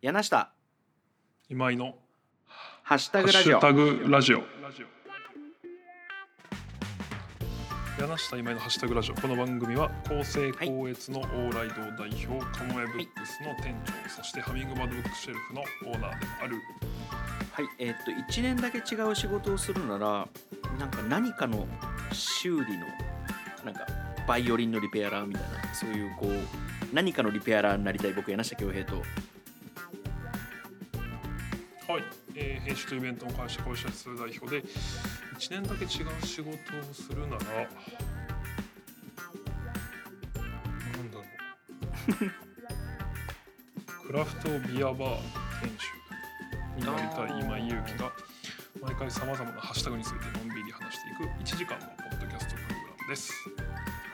柳下。今井のハッシュタハッグラジオ。シュタグラジオ。柳下今井のハッシュタグラジオ。この番組は厚生高越の往来堂代表、カモメブックスの店長、そしてハミングバードブックシェルフのオーナーでもある。はい。えーっと1年だけ違う仕事をするならなんか何かの修理のなんかバイオリンのリペアラーみたいなそういうこう何かのリペアラーになりたい僕柳下恭平とはい、えー編集とイベントの会社会社室代表で1年だけ違う仕事をするならなんだろう。クラフトビアバーの店主になりたい今井祐希が毎回さまざまなハッシュタグについてのんびり話していく1時間のポッドキャストプログラムです。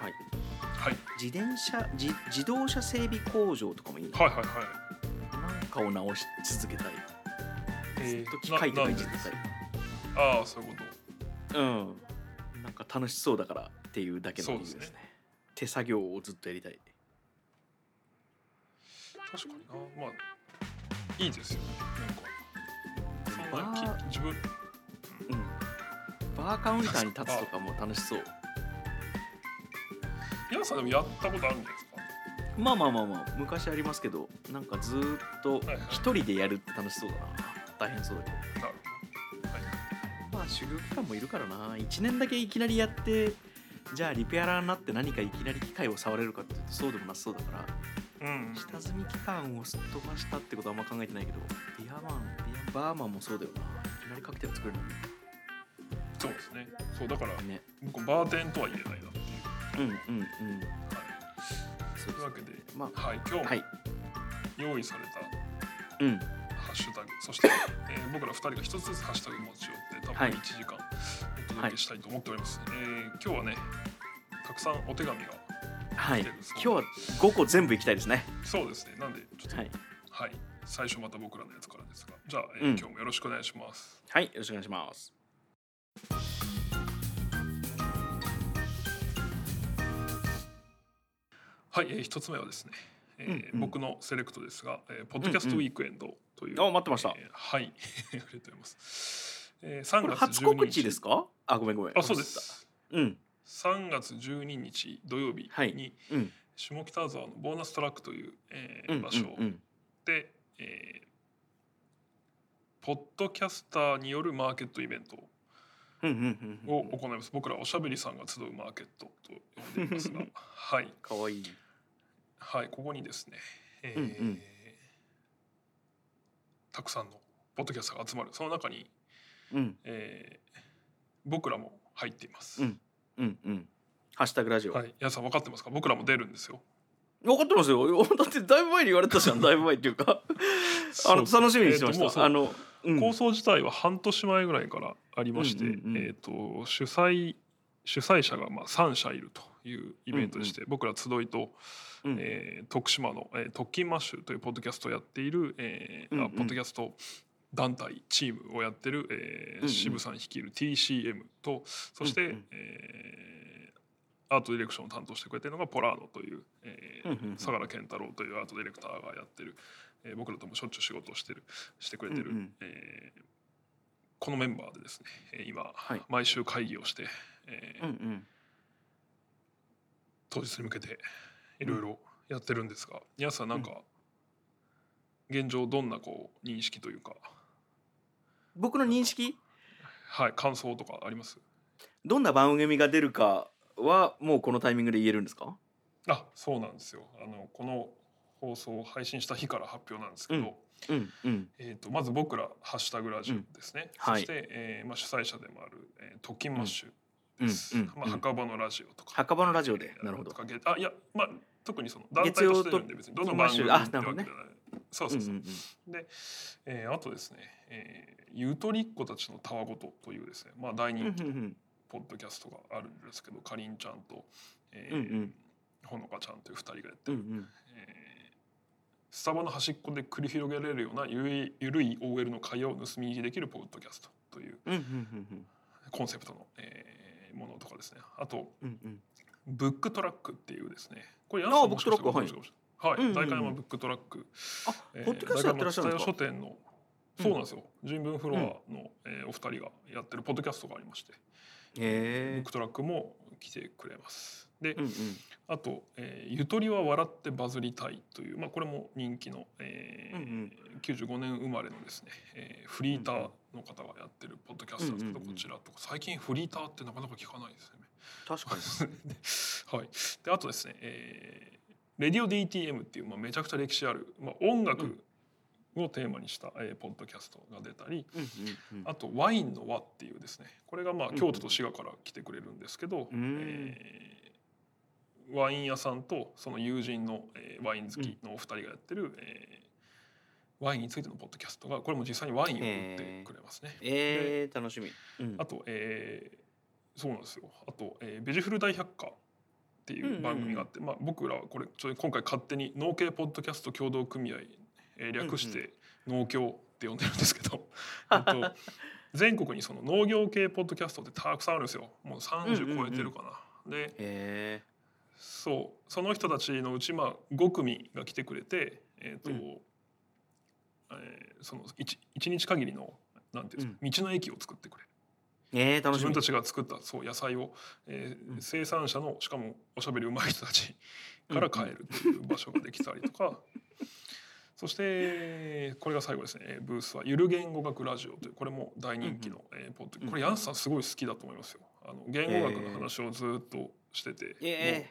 はい。はい、自転車自自動車整備工場とかもいいなはいはいはい。なんかを直し続けたい。えずっと機械とかいじってたいああそういうこと。うん。なんか楽しそうだからっていうだけの理由ですね。そうです手作業をずっとやりたい確かにな。まあいいですよ。ねなんか。バーき自分うんバーカウンターに立つとかも楽しそう。皆さんでもやったことあるんですか？まあまあまあまあ。昔ありますけどなんかずーっとはいはい。一人でやるって楽しそうだな大変そうだけど。なるほど、はい、まあ修行期間もいるからな。1年だけいきなりやってじゃあリペアラーになって何かいきなり機械を触れるかっていうとそうでもなさそうだから。うん。下積み期間をすっ飛ばしたってことはあんま考えてないけどビアマンビアバーマンもそうだよな。いきなりカクテル作れるのそうですね。そうだからにね。僕バーテンとは言えないなっていう、うんうんうん。はい、そうというわけで、まはい、今日はい。用意されたうんハッシュタグそして、えー僕ら2人が一つずつハッシュタグ持ち寄って多分はい。1時間お届けしたいと思っております、えー今日はねたくさんお手紙がはい。来てるそう今日は5個全部いきたいですね。そうですね。なんでちょっとははい。い、最初また僕らのやつからですがじゃあ、えーうん。今日もよろしくお願いします。はいよろしくお願いします。はい、えー、一つ目はですね、えーうんうん。僕のセレクトですが、えー、ポッドキャストウィークエンドという、あ待ってました。えーはい。ありがとうございます、えー、3これ月初12日。告知ですか？あごめんごめん。あそうです。うん。3月12日土曜日に、はい。うん。下北沢のボーナストラックという、えー場所うんで、えーポッドキャスターによるマーケットイベントを行います、僕らおしゃべりさんが集うマーケットと呼んでいますが。はい。かわいい。はいここにですね、えーうんうんたくさんのポッドキャスターが集まるその中に、うん。えー僕らも入っています、うん。うんうん。ハッシュタグラジオ。はい。皆さん分かってますか？僕らも出るんですよ。分かってますよ。だってだいぶ前に言われたじゃん。だいぶ前っていうか。あの楽しみにしてました、えーあの、うん、構想自体は半年前ぐらいからありまして、うんうんうん。えー、と主催主催者がまあ3社いるというイベントでして、僕ら集いと、うん。えー徳島の、えー、特勤マッシュというポッドキャストをやっている、えーあうんうん。ポッドキャスト団体チームをやってる、えーうんうん。渋さん率いる TCM とそして、うんうん。えーアートディレクションを担当してくれてるのがポラーノという、えーうんうんうん。相良健太郎というアートディレクターがやってる、えー僕らともしょっちゅう仕事をしてるしてくれてる、うんうん。えーこのメンバーでですねえー今、はい。毎週会議をして、えーうんうん当日に向けていろいろやってるんですが、皆さんなんか、現状どんなこう認識というか、僕の認識？はい、感想とかあります？どんな番組が出るかはもうこのタイミングで言えるんですか？あそうなんですよ。あのこの放送を配信した日から発表なんですけど、うん。うんえー、とまず僕ら「ハッシュタグラジオ」ですね、はい。そして、えーまあ、主催者でもある、えー、特勤マッシュうんうん。まあ、墓場のラジオとか。墓場のラジオでなるほど。あいやまあ特にその団体としてるんで別にどの番組ってわけじゃない。そうそうそう、うんうんで、えーあとですね、えーゆとりっ子たちのたわごとというですね、まあ、大うん人気のうんうんポッドキャストがあるんですけど、かりんちゃんと、えーうんうん。ほのかちゃんという2人がやってる、うんうん。えースタバの端っこで繰り広げられるようなゆるいゆるい OL の会話を盗み聞きできるポッドキャストといううんうんうん。コンセプトの、えーものとかですね。あとうんうん。ブックトラックっていうですね。これあ柳さんブックトラックはい、うんうんうん。代官山ブックトラック、あ、えーポッドキャストやってらっしゃるんですか？書店のそうなんですよ、人文フロアの、えーお二人がやってるポッドキャストがありまして、ブックトラックも来てくれます。で、えうんうん。あと、えーゆとりは笑ってバズりたい」という、まあ、これも人気の、えーうんうん。95年生まれのですね、えーフリーターの方がやってるポッドキャストですけど、うんうんうんこちらとか。最近フリーターってなかなか聞かないですよね。確かに。はい、であとですね、えーレディオ DTM っていう、まあ、めちゃくちゃ歴史ある、まあ、音楽をテーマにした、えーポッドキャストが出たりうんうんうん。あとワインの輪っていうですね。これがまあうん京都と滋賀から来てくれるんですけど、うん。えーワイン屋さんとその友人の、えーワイン好きのお二人がやってる、えーワインについてのポッドキャストがこれも実際にワインを売ってくれますね。えー、楽しみ、うん。あと、えーそうなんですよ。あと、えーベジフル大百科っていう番組があって、まあ、僕らはこれちょ今回勝手に農系ポッドキャスト協同組合、えー略して農協って呼んでるんですけど、えっと全国にその農業系ポッドキャストってたくさんあるんですよ。もう30超えてるかな。でへそう。その人たちのうちまあ5組が来てくれて、えーとうん。えーその 1, 一日限りのなんていうんですか、道の駅を作ってくれ。る。ええー、自分たちが作ったそう野菜を、えーうん。生産者のしかもおしゃべりうまい人たちから買えるという場所ができたりとか、そしてこれが最後ですね。えーブースは「ゆる言語学ラジオ」というこれも大人気の、えーポッドうんこれヤンスさんすごい好きだと思いますよ。あの言語学の話をずっとしてて、え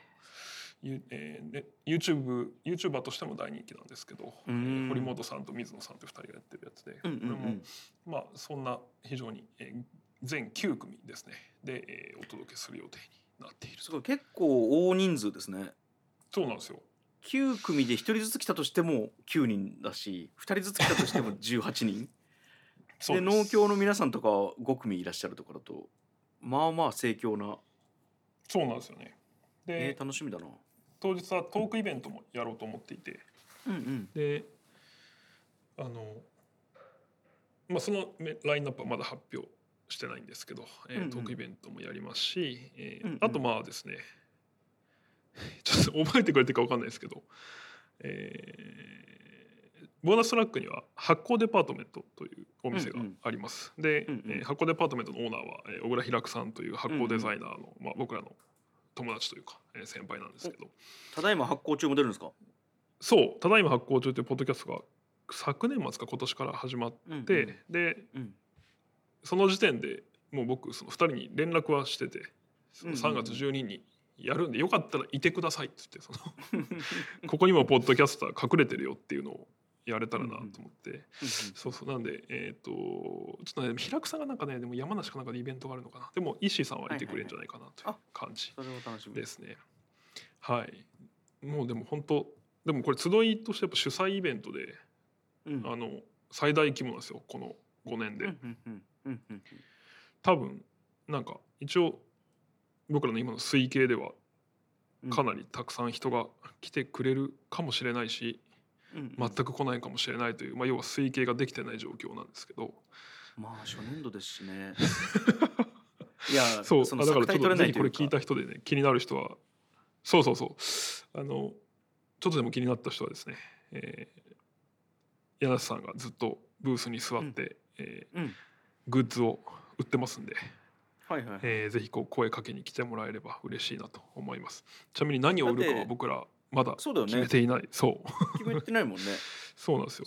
ゆえーね、YouTube YouTuber としても大人気なんですけど、うーん堀本さんと水野さんという2人がやってるやつで、これもうん。まあそんな非常に、えー全9組ですね。で、えーお届けする予定になっているすごい。結構大人数ですね。そうなんですよ9組で1人ずつ来たとしても9人だし2人ずつ来たとしても 18人。で農協の皆さんとか5組いらっしゃるところだとまあまあ盛況なそうなんですよね。で、えー、楽しみだな。当日はトークイベントもやろうと思っていて。うんうん。であのまあそのめラインナップはまだ発表してないんですけど、えーうんうん。トークイベントもやりますし、えーうんうん。あとまあですね ちょっと覚えてくれてるかわかんないですけど、えーボーナストラックには発酵デパートメントというお店があります。で、うんうん。えー発酵デパートメントのオーナーは、えー小倉平久さんという発酵デザイナーの、まあ、僕らの友達というか、えー先輩なんですけど。ただいま発行中も出るんですか？そう「ただいま発行中」というポッドキャストが昨年末か今年から始まって、うんでうん。その時点でもう僕その2人に連絡はしててそのうんうん3月12日にやるんでよかったらいてくださいって言ってその ここにもポッドキャスター隠れてるよっていうのをやれたらなと思って、そうそうなんでえっ、とちょっとね平久さんがなんかねでも山梨かなんかでイベントがあるのかな。でも石井さんはいてくれるんじゃないかなという感じそれは楽しみ。ですね。はい。もうでも本当でもこれ集いとしてやっぱ主催イベントでうん。あの最大規模なんですよこの5年で、うんうんうんうんうん。多分なんか一応僕らの今の推計ではうん。かなりたくさん人が来てくれるかもしれないし、うんうん。全く来ないかもしれないという、まあ、要は推計ができてない状況なんですけど。まあ初年度ですしね。いやそう。そだからちょっとぜひこれ聞いた人でね気になる人はそうそうそう。あのちょっとでも気になった人はですね、えー、柳瀬さんがずっとブースに座って、えーうん。グッズを売ってますんで、はいはい。えーぜひこう声かけに来てもらえれば嬉しいなと思います。ちなみに何を売るかは僕らまだそうだよね。決めていない。そう。決めてないもんね。そうなんですよ。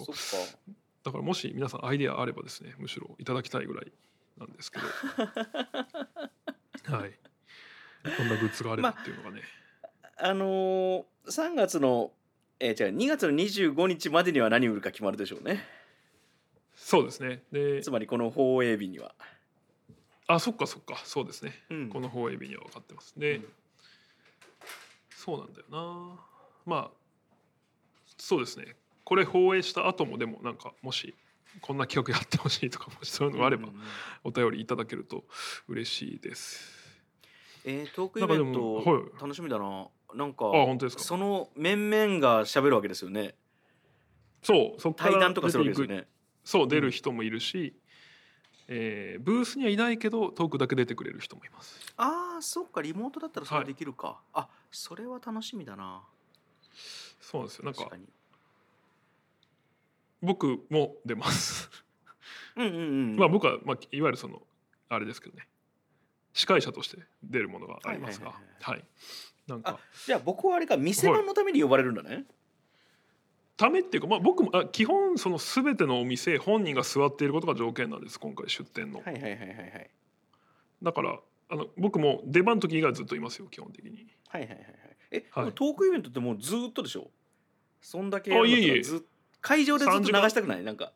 だからもし皆さんアイデアあればですねむしろいただきたいぐらいなんですけど。はい。こんなグッズがあればっていうのがね、あのー、3月のえー、じゃあ2月の25日までには何売るか決まるでしょうね。そうですね。でつまりこの放映日には、あそっかそっか。そうですね、うん。この放映日には分かってますで、うん。そうなんだよな。まあそうですね。これ放映した後もでもなんかもしこんな企画やってほしいとかもしそういうのがあればうんうんうん。お便りいただけると嬉しいです。えー、トークイベント楽しみだな。なんかあ本当ですか。その面々が喋るわけですよね。そうそっから対談とかするわけですよね。そう出る人もいるし、えーブースにはいないけどトークだけ出てくれる人もいます。ああそっか。リモートだったらそれできるか、あそれは楽しみだな。そうなんですよ。なんか確かに。僕も出ます。うんうんうんまあ僕は、まあ、いわゆるそのあれですけどね。司会者として出るものがありますが。はいはいなんか。じゃあ僕はあれか店番のために呼ばれるんだね、ためっていうか、まあ、僕もあ基本その全てのお店本人が座っていることが条件なんです今回出店の、はい、はいはいはいはい。はいだからあの僕も出番の時以外はずっといますよ基本的に。はいはいはいはい。え、はい。でもトークイベントってもうずーっとでしょ？そんだけやるんだったらあいえいえ。ずっ会場でずっと3流したくない？なんか。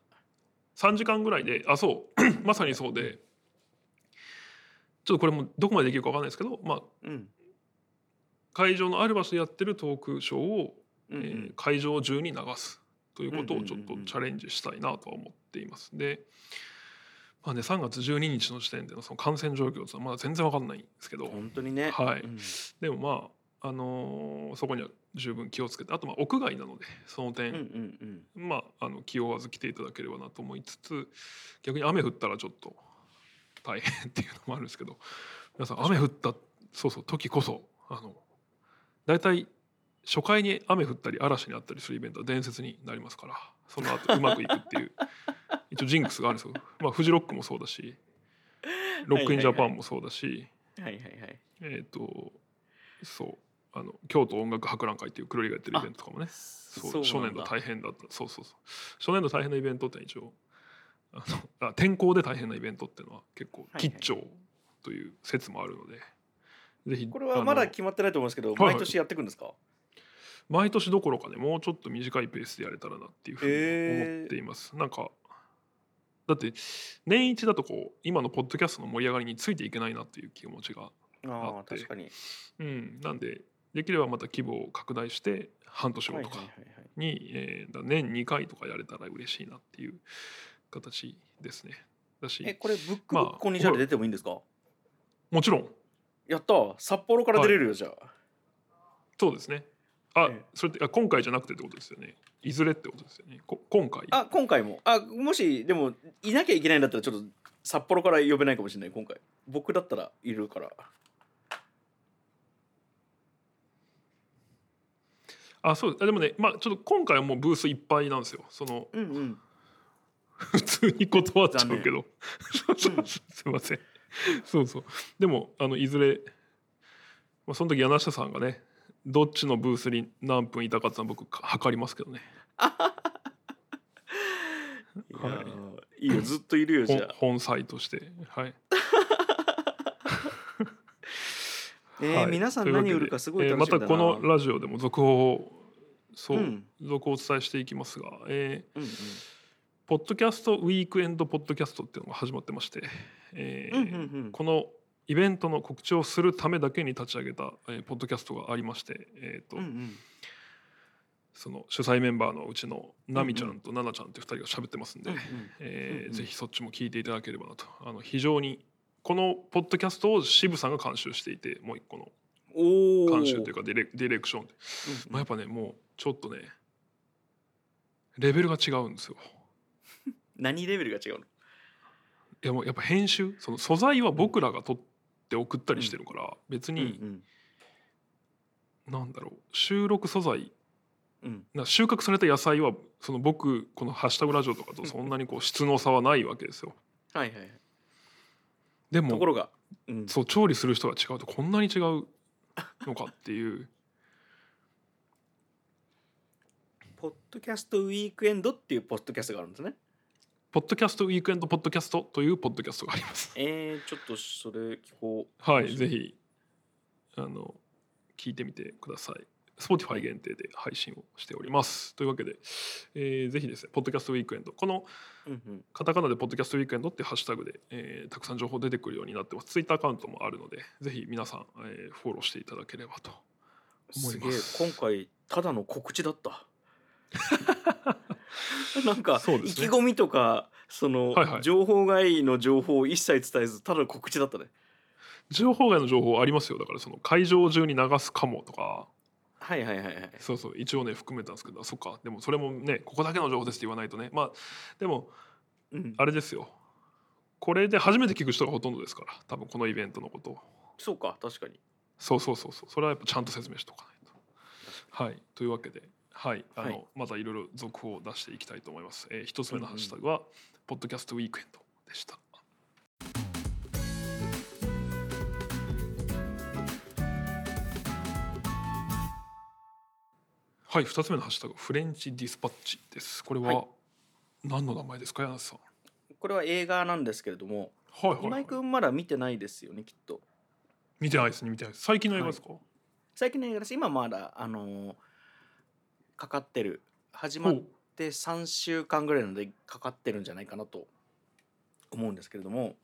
3時間ぐらいであそう。まさにそうで。ちょっとこれもどこまでできるか分かんないですけど、まあ、うん。会場のある場所でやってるトークショーを、えー会場中に流すということをちょっとチャレンジしたいなとは思っています。で、まあね、3月12日の時点でのその感染状況というのはまだ全然分かんないんですけど。本当にね。はい。うん。でもまあ、あのーそこには十分気をつけてあとまあ屋外なのでそのうん点、うんうん。まあ、あの気負わず来ていただければなと思いつつ逆に雨降ったらちょっと大変っていうのもあるんですけど皆さん雨降ったそうそう時こそあの大体初回に雨降ったり嵐にあったりするイベントは伝説になりますからその後うまくいくっていう 一応ジンクスがあるんですよ。まあ、フジロックもそうだしロックインジャパンもそうだし、はいはいはいえっ、とそうあの京都音楽博覧会っていう黒井がやってるイベントとかもねそう初年度大変だったそうそうそう。初年度大変なイベントって一応あのあ天候で大変なイベントっていうのは結構はいはい吉兆という説もあるので、ぜひこれはまだ決まってないと思うんですけど、はいはい。毎年やっていくんですか？毎年どころかねもうちょっと短いペースでやれたらなっていうふうに思っています、なんかだって年一だとこう今のポッドキャストの盛り上がりについていけないなっていう気持ちがあって。確かに。うん。なんでできればまた規模を拡大して半年後とか、はいはいはいはい。に、年2回とかやれたら嬉しいなっていう形ですね。だしえこれブックブまあックこんにちはで出てもいいんですか、もちろん。やった札幌から出れるよ、じゃあ。そうですね。あ、ええそれってあ今回じゃなくてってことですよね。いずれってことですよね。こ今回あ今回もあもしでもいなきゃいけないんだったらちょっと札幌から呼べないかもしれない今回僕だったらいるからあそうあでもねまあちょっと今回はもうブースいっぱいなんですよ。そのうんうん普通に断っちゃうけど。すいません。そうそう。でもあのいずれ、まあ、その時柳下さんがねどっちのブースに何分いたかっていうのは僕か測りますけどね。いやーいいよずっといるよじゃあ、本本妻として。はい。えーはい。皆さん何売るかすごいえー楽しみだな、またこのラジオでも続報をそう、うん。続報をお伝えしていきますが、えーうんうん。ポッドキャストウィークエンドポッドキャストっていうのが始まってまして、えーうんうんうん。このイベントの告知をするためだけに立ち上げた、えーポッドキャストがありまして、えーとうんうんその主催メンバーのうちのナミちゃんとナナちゃんっていう2人が喋ってますんで、うんうん。うんうん。えーぜひそっちも聞いていただければなと。あの非常にこのポッドキャストを渋さんが監修していてもう一個の。監修というかディレディレクション。で、まあ、やっぱねもうちょっとねレベルが違うんですよ。何レベルが違うの？いやもうやっぱ編集？その素材は僕らが撮って送ったりしてるから、別に、うんなんだろう収録素材うん。な収穫された野菜はその僕この「ハッシュタグラジオ」とかとそんなにこう質の差はないわけですよ。はいはいはい。でもところが、うん、そう調理する人が違うとこんなに違うのかっていう。ポッドキャストウィークエンドっていうポッドキャストがあるんですねポッドキャストウィークエンドポッドキャストというポッドキャストがあります。えー、ちょっとそれ聞こうはい、ぜひあの聞いてみてください。Spotify 限定で配信をしております。というわけで、えーぜひですね、ポッドキャストウィークエンド、このカタカナでポッドキャストウィークエンドってハッシュタグで、えーたくさん情報出てくるようになってます。ツイッターアカウントもあるので、ぜひ皆さん、えーフォローしていただければと思すげえいます。今回ただの告知だった なんか、意気込みとかその、はいはい情報外の情報を一切伝えずただの告知だったね情報外の情報ありますよ。だからその会場中に流すかもとか、はいはいはいはいそうそう一応ね含めたんですけど、あそっか。でもそれもね、ここだけの情報ですって言わないとね。まあでもうんあれですよ。これで初めて聞く人がほとんどですから、多分このイベントのことを。そうか確かにそうそうそうそう。それはやっぱちゃんと説明しとかないと。はいというわけではいあの、はい。またいろいろ続報を出していきたいと思います、えー、一つ目のハッシュタグは、ポッドキャストウィークエンドでした。はい二つ目のハッシュタグフレンチディスパッチです。これは、はい。何の名前ですか柳瀬さん？これは映画なんですけれどもはいはい、はい。今井、君まだ見てないですよねきっと。見てないですね見てない最近の映画ですか、最近の映画です。今まだあのーかかってる。始まって3週間ぐらいなのでかかってるんじゃないかなと思うんですけれども。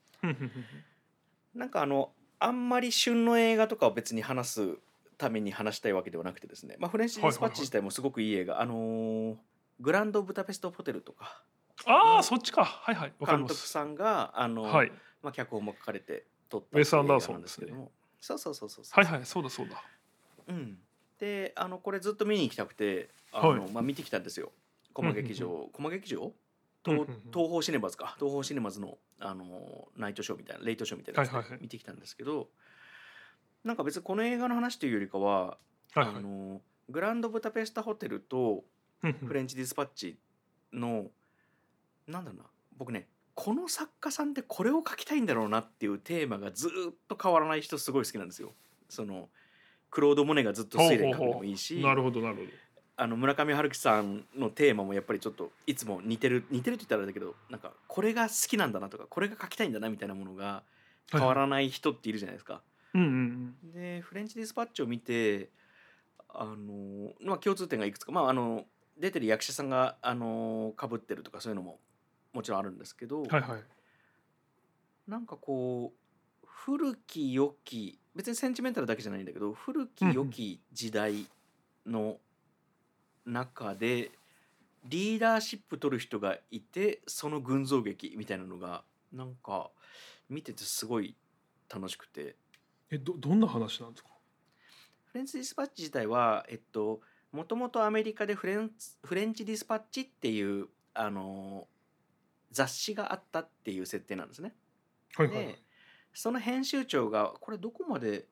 なんかあのあんまり旬の映画とかを別に話すために話したいわけではなくてですね、まあ、フレンチ・ディスパッチ自体もすごくいい映画、あのーグランド・ブダペスト・ホテルとか。ああそっちか。はいはい。監督さんがあの、はい。まあ、脚本も書かれて撮ったウェスアンダーソンですけども。そうそうそうそうそう。はいはい。そうだそうだ。うん、であのこれずっと見に行きたくてあの、はい。まあ、見てきたんですよ。駒劇場。駒劇場？東東宝シネマズか。東宝シネマズのあのナイトショーみたいなレイトショーみたいなやつではいはいはい。見てきたんですけど、なんか別にこの映画の話というよりかは、はいはい。あのグランドブタペスタホテルとフレンチディスパッチの、なんだろうな僕ねこの作家さんってこれを書きたいんだろうなっていうテーマがずーっと変わらない人すごい好きなんですよ。そのクロード・モネがずっと睡蓮書くのもいいしなるほどなるほど。あの村上春樹さんのテーマもやっぱりちょっといつも似てる似てるって言ったらあれだけどなんかこれが好きなんだなとかこれが書きたいんだなみたいなものが変わらない人っているじゃないですか。うんうんうん。でフレンチ・ディスパッチを見てあの、まあ、共通点がいくつか、まあ、あの出てる役者さんがあの被ってるとかそういうのももちろんあるんですけど、はいはい。なんかこう古き良き別にセンチメンタルだけじゃないんだけど古き良き時代の中でリーダーシップ取る人がいてその群像劇みたいなのがなんか見ててすごい楽しくて。えどどんな話なんですか？フレンチディスパッチ自体はえっともともとアメリカでフレンフレンチディスパッチっていうあの雑誌があったっていう設定なんですね。はいはいはい。でその編集長がこれどこまで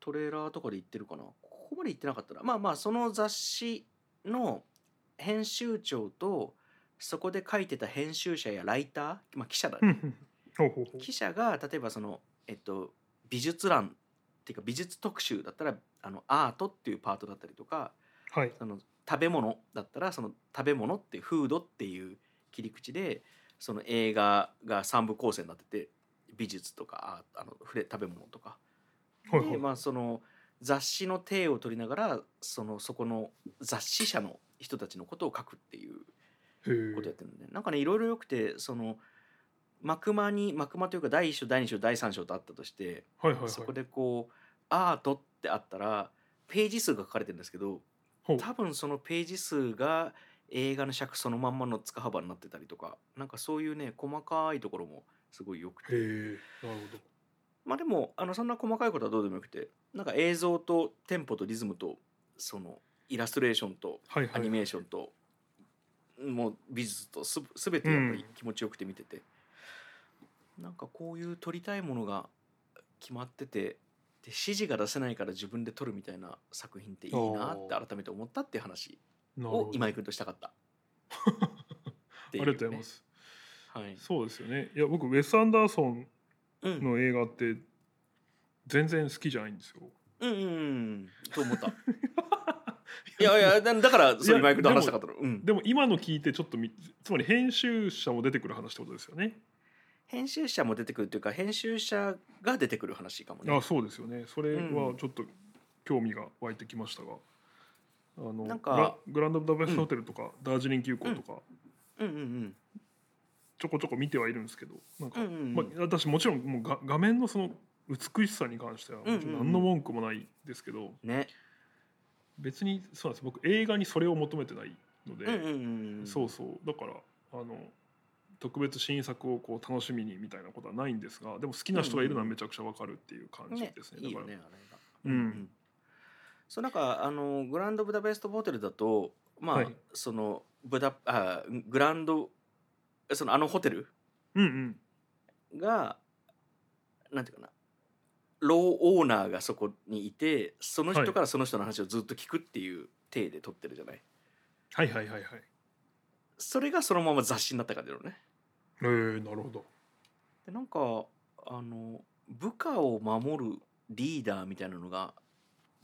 トレーラーとかで言ってるかな？ここまで言ってなかったらまあまあその雑誌の編集長とそこで書いてた編集者やライター、まあ、記者だね。記者が例えばその、えっと、美術欄っていうか美術特集だったらあのアートっていうパートだったりとかはい。その食べ物だったらその食べ物っていうフードっていう切り口でその映画が3部構成になってて美術とかああの触れ食べ物とか。はいはい。でまあその雑誌の体を取りながらそのそこの雑誌社の人たちのことを書くっていうへことやってるんで。なんかねいろいろよくてその幕間に幕間というか第1章第2章第3章とあったとしてえはいはいはい。そこでこうアートってあったらページ数が書かれてるんですけど多分そのページ数が映画の尺そのまんまの塚幅になってたりとかなんかそういうね細かいところもすごいよくて。なるほど。まあでもあのそんな細かいことはどうでもよくてなんか映像とテンポとリズムとそのイラストレーションとアニメーションと、もう美術とす全てやっぱり気持ちよくて見てて、なんかこういう撮りたいものが決まっててで指示が出せないから自分で撮るみたいな作品っていいなって改めて思ったっていう話を今井君としたかった。っていうね。ありがとうございますはい、そうですよね。いや僕ウェス・アンダーソンうん、の映画って全然好きじゃないんですよ。うんうんうんと思った。いやいやだだからそれ今井君と話したかったの。うん。でも今の聞いてちょっとみつまり編集者も出てくる話ってことですよね。編集者も出てくるというか編集者が出てくる話かもね。あそうですよね。それうんはちょっと興味が湧いてきましたが、あのなんかグランドブダペストホテルとか、ダージリン急行とか、うんうんうんちょこちょこ見てはいるんですけどなんか、うんうんうん。まあ、私もちろんもうが画面のその美しさに関してはもちろん何の文句もないですけど、ね。別にそうなんです。僕映画にそれを求めてないので、うんうんうんうん。そうそう。だからあの特別新作をこう楽しみにみたいなことはないんですがでも好きな人がいるのはめちゃくちゃわかるっていう感じねですね。いいだからよねあれがうん。そうなんかあのグランドブダペストホテルだとまあ、はい。そのブダあグランドそのあのホテル？うんうん。がなんていうかな。ローオーナーがそこにいてその人からその人の話をずっと聞くっていう体で撮ってるじゃない、はいはいはいはい。それがそのまま雑誌になった感じだろうね。えー、なるほど。でなんかあの部下を守るリーダーみたいなのが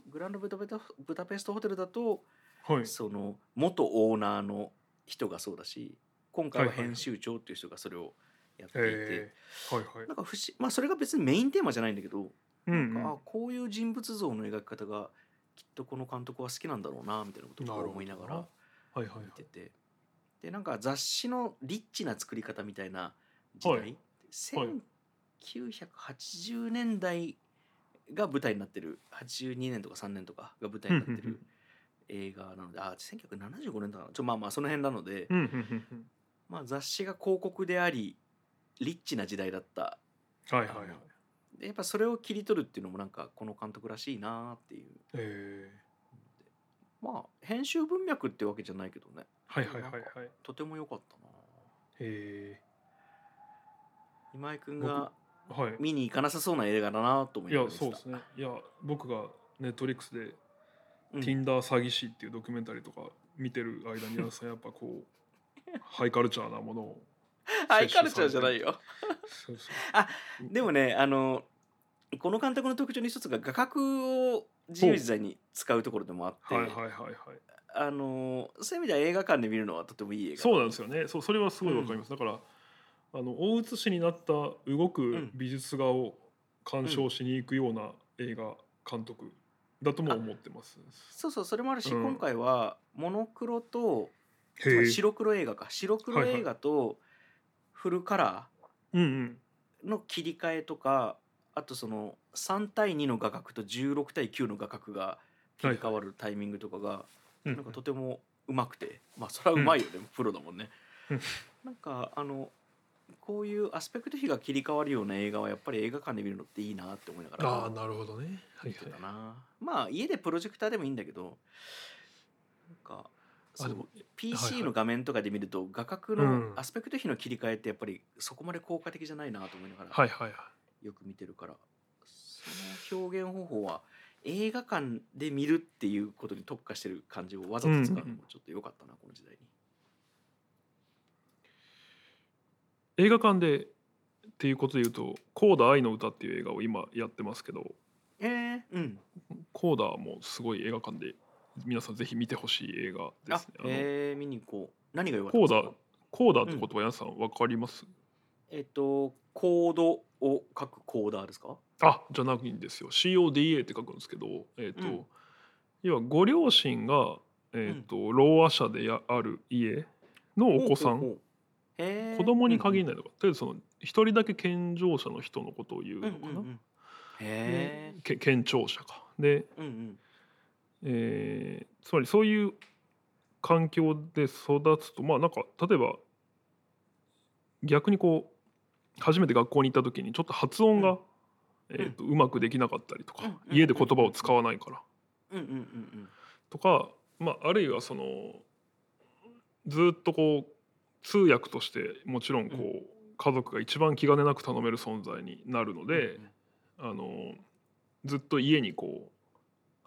グランドブダペタブダペストホテルだとはい。その元オーナーの人がそうだし今回は編集長っていう人がそれをやっていて、なんか不思まあそれが別にメインテーマじゃないんだけど、うんなんかあこういう人物像の描き方がきっとこの監督は好きなんだろうなみたいなことを思いながらはいはいはい。見てて。でなんか雑誌のリッチな作り方みたいな時代、はい。1980年代が舞台になってる。82年とか3年とかが舞台になってる映画なのであ1975年だな。ちょまあまあその辺なので、まあ、雑誌が広告でありリッチな時代だった。はいはいはい。でやっぱそれを切り取るっていうのもなんかこの監督らしいなっていう。えまあ編集文脈ってわけじゃないけどね。ー、はいはいはいはい。とても良かったな。え今井君がー、はい。見に行かなさそうな映画だなと思いいながら見てたやそうですね。いや僕がネットリックスで「うん。Tinder 詐欺師」っていうドキュメンタリーとか見てる間に皆さんやっぱこうハイカルチャーなものをハイカルチャーじゃないよ。そうそう。あでもねあのこの監督の特徴の一つが画角を自由自在に使うところでもあって、はいはいはいはい。あのそういう意味では映画館で見るのはとてもいい映画。そうなんですよね。そうそれはすごいわかります、だからあの大写しになった動くん美術画を鑑賞しに行くような映画監督だとも思ってますそうそうそれもあるし、うん。今回はモノクロと白黒映画か。白黒映画とフルカラーの切り替えとかあとその3対2の画角と16対9の画角が切り替わるタイミングとかがうんなんかとてもうまくて。まあそれはうまいよ。ね、プロだもんね。うん。なんかあのこういうアスペクト比が切り替わるような映画はやっぱり映画館で見るのっていいなって思いながらああなるほどね。はいはい。まあ家でプロジェクターでもいいんだけどなんかあでも PC の画面とかで見ると画角のうん。アスペクト比の切り替えってやっぱりそこまで効果的じゃないなと思いながらはいはいはい。よく見てるから。その表現方法は映画館で見るっていうことに特化してる感じをわざと使うのもちょっと良かったなこの時代に。映画館でっていうことで言うと「コーダ愛の歌」っていう映画を今やってますけど。えー、うん。コーダもすごい映画館で皆さんぜひ見てほしい映画であすね。えー、見に行こう。何が良かったコーダーダって言葉皆さんわかります、えっと、コードを書くコーダーですか？あじゃないんですよ。CODA って書くんですけど、えーとうん。要はご両親が、えーとろうあ者でやある家のお子さん。子供に限らないのか、とりあえずその一人だけ健常者の人のことを言ううんうのかな、んうんうん。へでけ健聴者か。で、え。うんうん。えーつまりそういう環境で育つとまあなんか例えば逆にこう初めて学校に行った時にちょっと発音が、うん。えーとうまくできなかったりとか、うん。家で言葉を使わないから。うん。うん。うん。とか、まあ、あるいはそのずっとこう通訳としてもちろんこう、う家族が一番気兼ねなく頼める存在になるのうん。で、あのずっと家にこう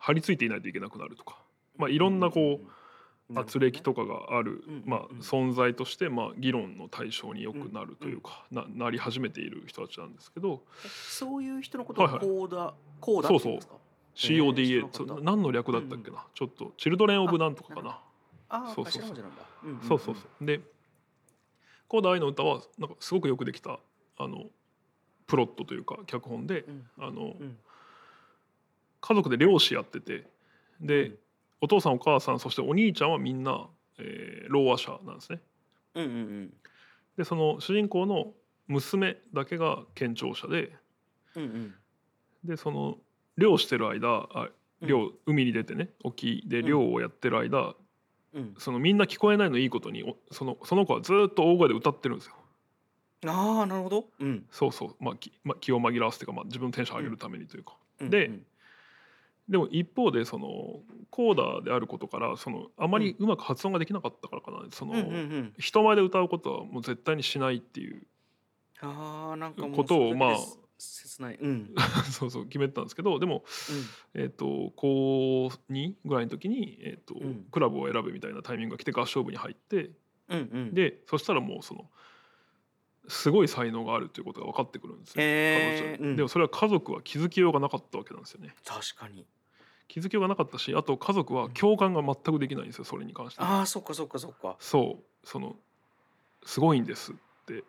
張り付いていないといけなくなるとか、まあ、いろんなこう、うん、圧力とかがある、うんまあうん、存在として、まあ、議論の対象によくなるというか、ななり始めている人たちなんですけど。えそういう人のことをはいはい。コーダ、コーダって言うんですか？CODA、そう。何の略だったっけな、ちょっとチルドレン・オブ・なんとかかな。そうそうそう。そうそうそう。で「コーダ愛の歌は」なんかすごくよくできたあのプロットというか脚本で、うん。あのうん家族で漁師やっててで、うん。お父さんお母さんそしてお兄ちゃんはみんな、えー、ろう話者なんですね。うんうんうん。でその主人公の娘だけが健聴者でうんうん。でその漁してる間あうん。漁、海に出てね沖で漁をやってる間、うん。そのみんな聞こえないのいいことにおそのその子はずっと大声で歌ってるんですよ。ああなるほど。うん。そうそう、まあきまあ、気を紛らわすというか、まあ、自分のテンション上げるためにというか、うんでうんでも一方でそのコーダーであることからそのあまりうまく発音ができなかったからかな。その、うんうんうん。人前で歌うことはもう絶対にしないっていうことをまあ切ない。うん。そうそう決めてたんですけどでも、えー、と高2ぐらいの時に、えーとうん。クラブを選ぶみたいなタイミングが来て合唱部に入ってうんうんうん。でそしたらもうそのすごい才能があるということが分かってくるんですよ。彼女へーうん。でもそれは家族は気づきようがなかったわけなんですよね。確かに。気づきようがなかったしあと家族は共感が全くできないんですよそれに関して。ああそっかそっかそっか。そう。そのすごいんですって。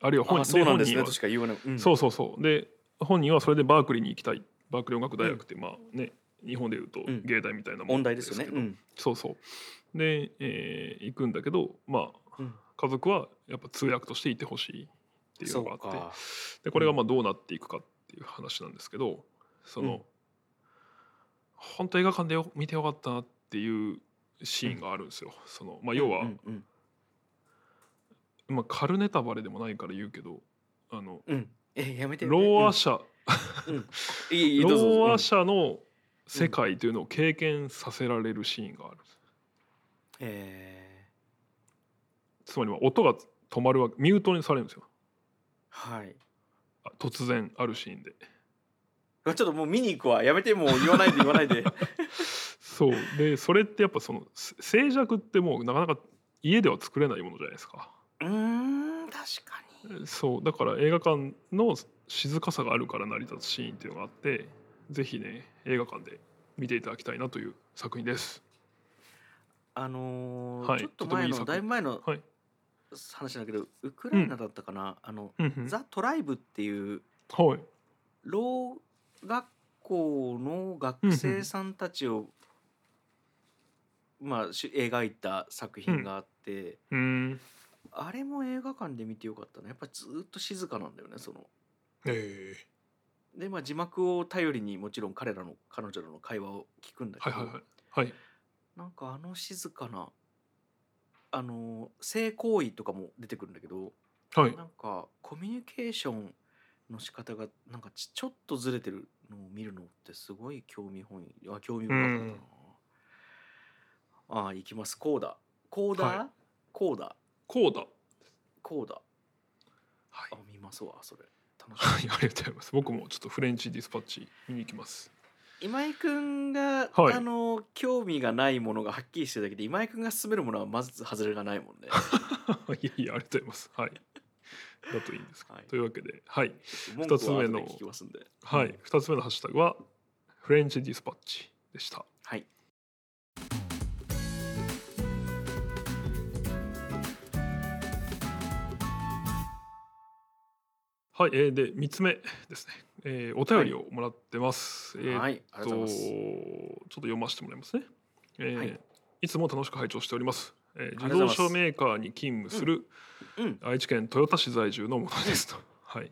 あるいは本あそうね。本人は。としか言わない、うん、そうそうそう。で本人はそれでバークリーに行きたい。バークリー音楽大学って、まあね日本でいうとうん。芸大みたいなもん問題ですよね。けどうん。そうそう。で、えー行くんだけどまあうん家族はやっぱ通訳としていてほしいっていうのがあってか。でこれがまあどうなっていくかっていう話なんですけどその、うん。本当映画館でよ見てよかったなっていうシーンがあるんですよ。そのまあ、要は、うんうんまあ、カルネタバレでもないから言うけどあのうん、うんえやめて。ローア社、うん。うん。いいローアうん社の世界というのを経験させられるシーンがあるんです。えつまりは音が止まるわけミュートにされるんですよ。ー、はい。あ突然あるシーンで。ちょっともう見に行くわ。やめてもう言わないで言わないで。そう。でそれってやっぱそのせ静寂ってもうなかなか家では作れないものじゃないですか。うーん確かに。そう。だから映画館の静かさがあるから成り立つシーンっていうのがあってぜひね映画館で見ていただきたいなという作品です。あのーはい。ちょっと前のだいぶ前のはい話だけどウクライナだったかな、あのうんうん。ザ・トライブっていうはい。ろう学校の学生さんたちを、まあし描いた作品があって、うーん。あれも映画館で見てよかったね。やっぱりずーっと静かなんだよねその。えでまあ字幕を頼りにもちろん彼らの彼女らの会話を聞くんだけど、ーはいはいはい。はい。なんかあの静かなあの性行為とかも出てくるんだけど、はい。なんかコミュニケーションの仕方がなんかちちょっとずれてるのを見るのってすごい興味本位あ興味深かったな、ああ行きます。コーダ。コーダ、はい。コーダ。こうだコーダ。はい。あ見ますわそれ。楽しはい、ありがとうございます。僕もちょっとフレンチディスパッチ見に行きます。み今井君が、はいあの興味がないものがはっきりしてるだけで今井君が勧めるものはまず外れがないもんね いやいや、ありがとうございます。はい。だといいんですけど。はいというわけで、はい。文句はつ目の後で聞きますんではい。うん二つ目のハッシュタグは、フレンチディスパッチでした。はいはい。えー、で、三つ目ですね。えー、お便りをもらってます。えーはいありがとうございちょっと読ませてもらいますね。えーはいい、つも楽しく拝聴しております。えー、自動車メーカーに勤務するうん愛知県豊田市在住のものですと。はい。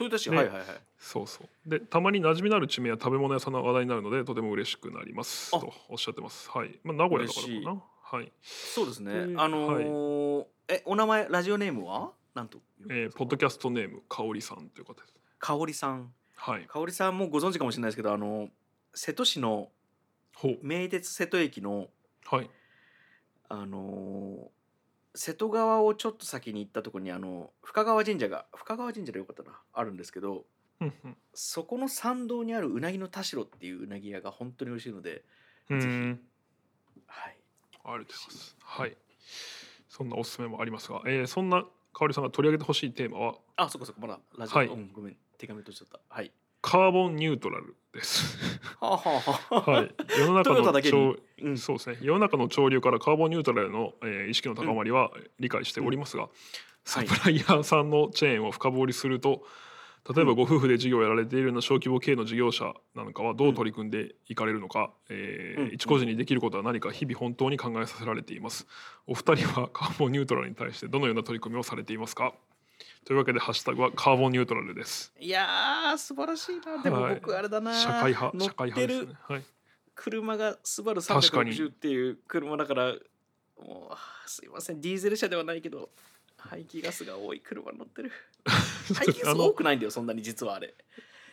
豊田市、ねはいはいはいそうそう。で、たまに馴染みのある地名や食べ物屋さんの話題になるので、とても嬉しくなりますあとおっしゃってます。はい。まあ、名古屋だからかな。はい。そうですねえーあのーえお名前ラジオネームは？なんとえー、ポッドキャストネーム、かおりさんという方です。かおりさんはい。かおりさんもご存知かもしれないですけどあの瀬戸市の。名鉄瀬戸駅のはい。あのー瀬戸川をちょっと先に行ったところにあの深川神社が深川神社でよかったなあるんですけどうんそこの参道にあるうなぎの田代っていううなぎ屋が本当に美味しいのでぜひ。はいありがとうございます。はい。そんなおすすめもありますが、えー、そんなかおりさんが取り上げてほしいテーマは、あそこそこまだラジオ、はいうんごめん手紙としちゃった。はい。カーボンニュートラルです。はあ、はあはい。世の中の潮うん。そうですね。世の中の潮流からカーボンニュートラルへの、えー意識の高まりは理解しておりますが、サプライヤーさんのチェーンを深掘りすると例えばうん。ご夫婦で事業をやられているような小規模経営の事業者なんかはどう取り組んでいかれるのか、えーうん。一個人にできることは何か日々本当に考えさせられています。お二人はカーボンニュートラルに対してどのような取り組みをされていますか？というわけでハッシュタグはカーボンニュートラルです。いやー素晴らしいな。でもはい。僕あれだな、社会派乗社会派ですね。はい。車がスバル確かに。360っていう車だからもうすいません。ディーゼル車ではないけど排気ガスが多い車乗ってる。排気ガス多くないんだよそんなに実はあれ。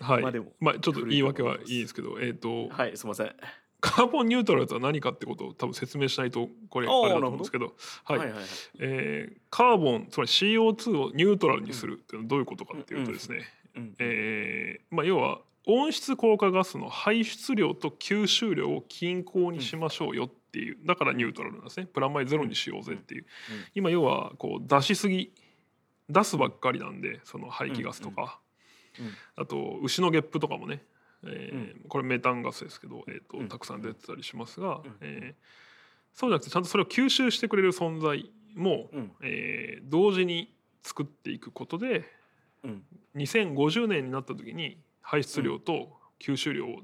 はい、まあでもまあちょっと言い訳はいいですけど、えっ、と、はいすいませんカーボンニュートラルとは何かってことを多分説明しないとこれあれだと思うんですけどはい、はいはいはいえーカーボンつまり CO2 をニュートラルにするっていうのはどういうことかっていうとですね、うん。えーまあ、要は温室効果ガスの排出量と吸収量を均衡にしましょうよっていうだからニュートラルなんですね。プラマイゼロにしようぜっていう。今要はこう出しすぎ出すばっかりなんでその排気ガスとか。うん。あと牛のゲップとかもね、えーこれメタンガスですけど、えーとうん。たくさん出てたりしますが、うん。えーそうじゃなくてちゃんとそれを吸収してくれる存在も、うん。えー同時に作っていくことでうん。2050年になった時に排出量と吸収量を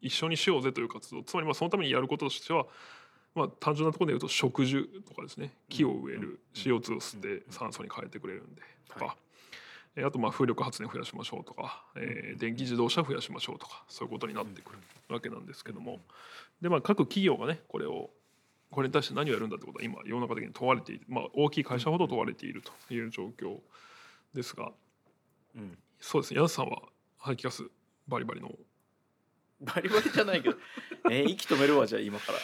一緒にしようぜという活動つまりまあそのためにやることとしては、まあ、単純なところで言うと植樹とかですね木を植える CO2 を吸って酸素に変えてくれるんでとか、はえーあとまあ風力発電増やしましょうとか、えー電気自動車増やしましょうとかそういうことになってくるわけなんですけども。でまあ各企業がねこれをこれに対して何をやるんだってことは今世の中的に問われている、まあ、大きい会社ほど問われているという状況ですがうん。そうですね。柳瀬さんは排気ガスバリバリの。バリバリじゃないけど。えー息止めるわじゃあ今から。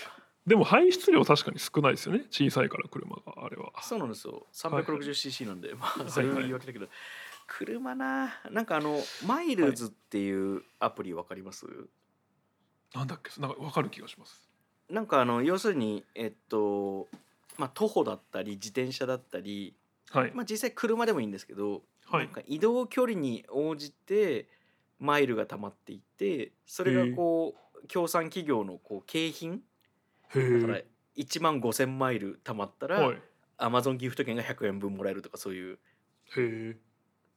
でも排出量確かに少ないですよね。小さいから車があれは。そうなんですよ。はい 360cc なんで、まいあそれを言われたけど、車な。なんかあのマイルズっていうアプリわかります、なんだっけ？なんか分かる気がします。なんかあの要するにえっとまあ徒歩だったり自転車だったり、はい。まあ、実際車でもいいんですけど、はい。なんか移動距離に応じてマイルが溜まっていってそれがこう協賛企業のこう景品？へだからえ1万5,000マイル貯まったら、はい。アマゾンギフト券が100円分もらえるとかそういうへえ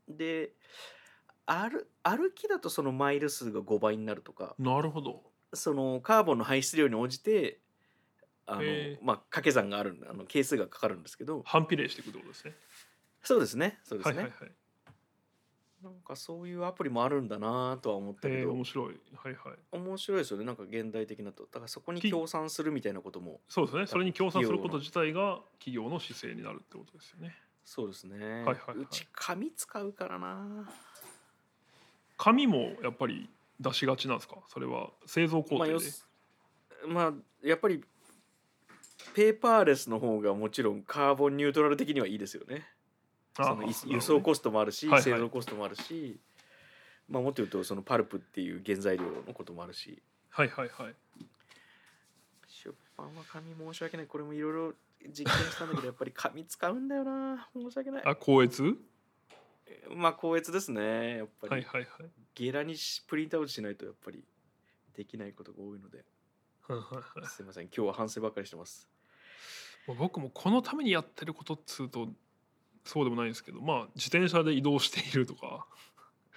で歩歩きだとそのマイル数が5倍になるとか。なるほど。そのカーボンの排出量に応じてあの、まあ掛け算があるんあの係数がかかるんですけど。反比例していくってことですね。そうですね。そうですね、はいはいはい。なんかそういうアプリもあるんだなとは思ったけえー、ど、面白い。はいはい。面白いですよね。なんか現代的なと。だからそこにき協賛するみたいなことも。そうですね。それに協賛すること自体が企業の姿勢になるってことですよねそうですね、はいはいはい。うち紙使うからな。紙もやっぱり出しがちなんですか？それは製造工まあ、程で、よすまあやっぱりペーパーレスの方がもちろんカーボンニュートラル的にはいいですよね。あその輸送コストもあるし、はいはい。製造コストもあるし、まあ、もっと言うとそのパルプっていう原材料のこともあるし。はいはいはい。出版は紙申し訳ない。これもいろいろ実験したんだけどやっぱり紙使うんだよな。申し訳ない。あ高越？まあ高越ですねやっぱり、はいはいはい。ゲラにしプリントアウトしないとやっぱりできないことが多いので。はいはいはい。すいません。今日は反省ばっかりしてます。まあ僕もこのためにやってることっつうとそうでもないんですけどまあ自転車で移動しているとか、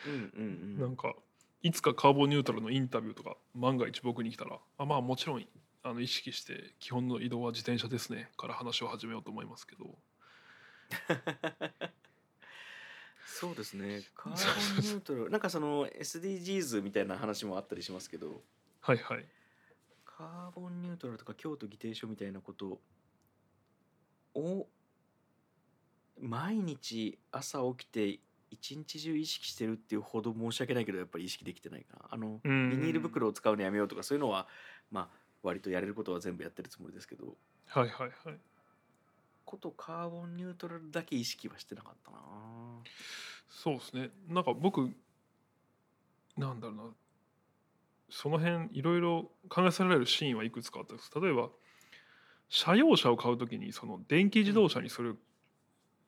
うんうんうなんんかいつかカーボンニュートラルのインタビューとか万が一僕に来たらあまあもちろんあの意識して基本の移動は自転車ですねから話を始めようと思いますけど。そうですね。カーボンニュートラル。なんかその SDGs みたいな話もあったりしますけど。はいはい。カーボンニュートラルとか京都議定書みたいなことを毎日朝起きて一日中意識してるっていうほど申し訳ないけどやっぱり意識できてないかな。あのビうん。ニール袋を使うのやめようとかそういうのはまあ割とやれることは全部やってるつもりですけど。はいはいはい。ことカーボンニュートラルだけ意識はしてなかったな。そうですね。なんか僕なんだろうな。その辺いろいろ考えされるシーンはいくつかあったんです。例えば車用車を買うときにその電気自動車にする、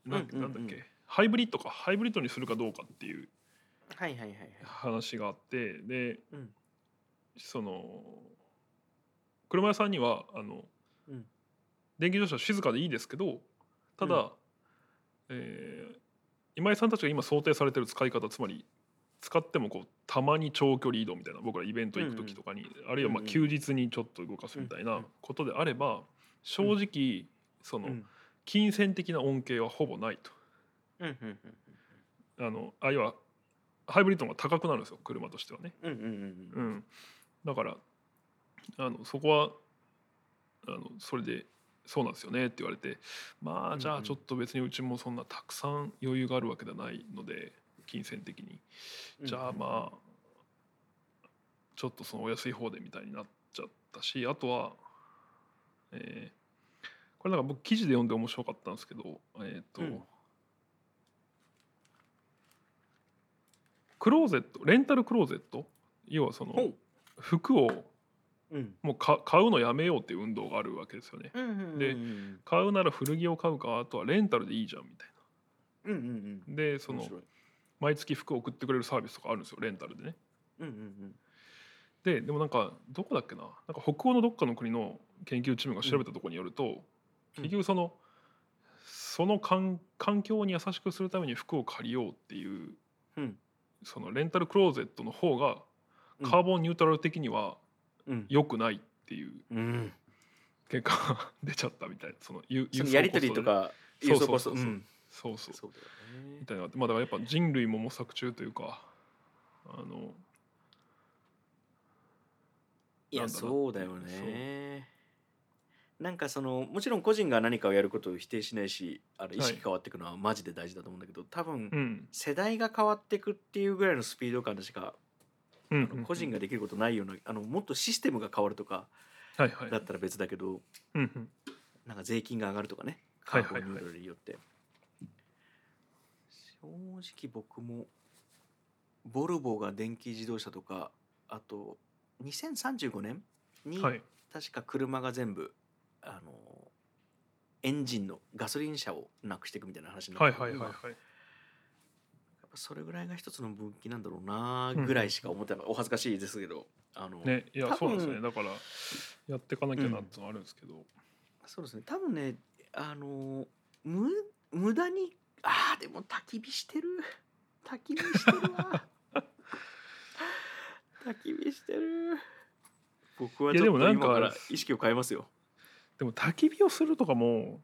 なんうんなんだっけハイブリッドか。ハイブリッドにするかどうかっていうはいはいはいはい。話があってで、うん。その車屋さんにはあの、うん。電気自動車静かでいいですけどただ、うん。えー今井さんたちが今想定されてる使い方つまり使ってもこうたまに長距離移動みたいな僕らイベント行く時とかに、あるいはまあうんうん休日にちょっと動かすみたいうんうなん。ことであれば正直そのうん。金銭的な恩恵はほぼないと。うんうんうんあのあ要はハイブリッドが高くなるんですよ車としてはね。うんうんうんううんん、だからあのそこはあのそれでそうなんですよねって言われてまあじゃあちょっと別にうちもそんなたくさん余裕があるわけではないので金銭的に。じゃあまあちょっとそのお安い方でみたいになっちゃったしあとは、えーこれなんか僕記事で読んで面白かったんですけどえっ、と、うん。クローゼットレンタルクローゼット？要はその服をうんもうか買うのやめようっていう運動があるわけですよね。でうん買うなら古着を買うかあとはレンタルでいいじゃんみたいうんうんな。でその毎月服を送ってくれるサービスとかあるんですよレンタルでね。うんうんででもなんかどこだっけな？なんか北欧のどっかの国の研究チームが調べたところによると、うん。結局そのその環環境に優しくするために服を借りようっていううん。そのレンタルクローゼットの方がうん。カーボンニュートラル的にはうん良くないっていううん。結果が出ちゃったみたいな。その輸そのやり取りとか輸送コストで輸送コストそうそう。そうだよね。みたいな。まあだからやっぱ人類も模索中というかあのいやそうだよね。なんかそのもちろん個人が何かをやることを否定しないしあの意識変わっていくのはマジで大事だと思うんだけど多分うん。世代が変わっていくっていうぐらいのスピード感でしかうんあの個人ができることないようなあのもっとシステムが変わるとかはいはい。だったら別だけどなんか税金が上がるとかね。はいはいはい。カーボンニュートラルによって。正直僕もボルボが電気自動車とかあと2035年にはい。確か車が全部あのエンジンのガソリン車をなくしていくみたいな話になはいって今はいはいはいぱそれぐらいが一つの分岐なんだろうなぐらいしか思ってない、お恥ずかしいですけど。あの、ねいやそうなんですね。だからやっていかなきゃなってのはあるんですけど、そうですね。多分ねあのむ無駄にあーでも焚き火してる。焚き火してるわ。焚き火してる。僕はいちょっとやでもなんか今から意識を変えますよ。でも焚き火をするとかも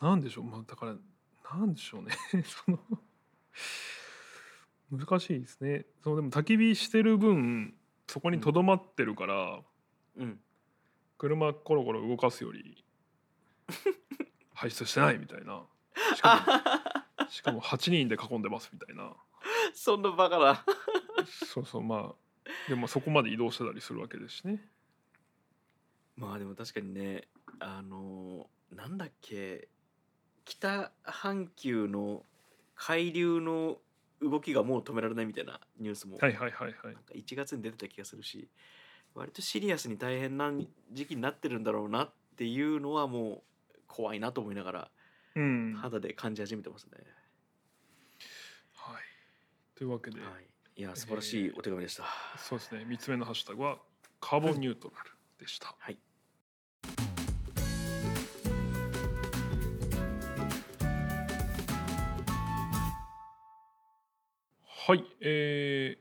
なんでしょう。まあだからなんでしょうね。その難しいですね。そのでも焚き火してる分そこにとどまってるから、うん。車コロコロ動かすより 排出してないみたいな。しかもしかも8人で囲んでますみたいな。そんなバカな。そうそうまあでもそこまで移動してたりするわけですしね。まあでも確かにねあのなんだっけ北半球の海流の動きがもう止められないみたいなニュースもはいはいはいはい。なんか1月に出てた気がするし割とシリアスに大変な時期になってるんだろうなっていうのはもう怖いなと思いながらうん。肌で感じ始めてますね。はい。というわけで、はい、いや素晴らしいお手紙でした。そうですね。3つ目のハッシュタグはカーボンニュートラルでした、はいはいえ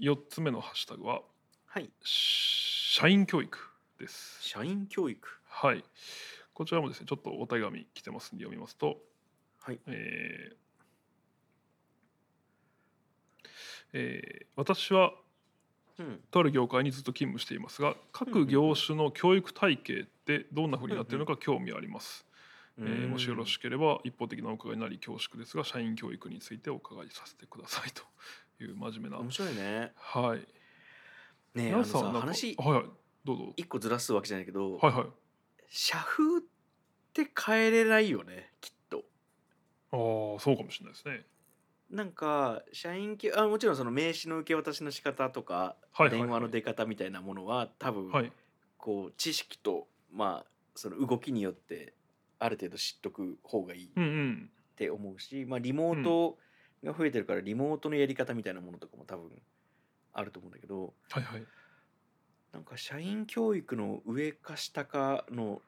ー、4つ目のハッシュタグははい、社員教育です。社員教育。はい。こちらもですねちょっとお手紙来てますんで読みますとはい、えーえー私はうん、とある業界にずっと勤務していますが各業種の教育体系ってどんなふうになっているのか興味あります、えーもしよろしければ一方的なお伺いになり恐縮ですが社員教育についてお伺いさせてくださいという真面目な。面白いね。はい。ねえあのさ話はいはいどうぞ。一個ずらすわけじゃないけど、はいはい。社風って変えれないよねきっと。ああそうかもしれないですね。なんか社員教あもちろんその名刺の受け渡しの仕方とか、はい。電話の出方みたいなものは多分、はい。こう知識とまあその動きによってある程度知っとく方がいい。って思うし、まあ、リモートが増えてるからリモートのやり方みたいなものとかも多分あると思うんだけどはいはい。なんか社員教育の上か下かの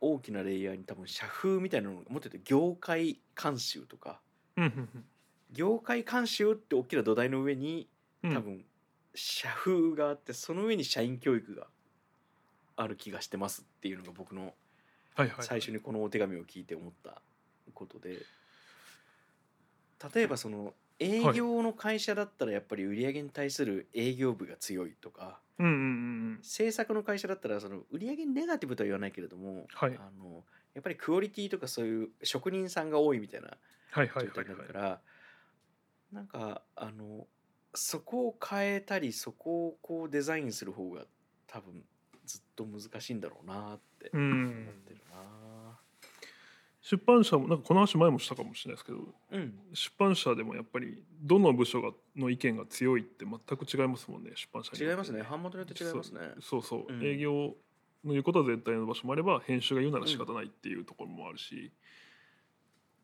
大きなレイヤーに多分社風みたいなのがもっと言うと業界慣習とか。業界慣習って大きな土台の上にうん。多分社風があってその上に社員教育がある気がしてますっていうのが僕のはいはい最初にこのお手紙を聞いて思ったことで。例えばその営業の会社だったらやっぱり売り上げに対する営業部が強いとか。うんうんうん制作の会社だったらその売り上げネガティブとは言わないけれども、はい。あのやっぱりクオリティとかそういう職人さんが多いみたいな状態になるから、なんかあのそこを変えたりそこをこうデザインする方が多分ずっと難しいんだろうなってう思んってるな。出版社もなんかこの話前もしたかもしれないですけどうん出版社でもやっぱりどの部署がの意見が強いって全く違いますもんね出版社に違いますね。版元によって違いますね。そうそう、うん。営業の言うことは絶対の場所もあれば編集が言うなら仕方ないっていうところもあるし、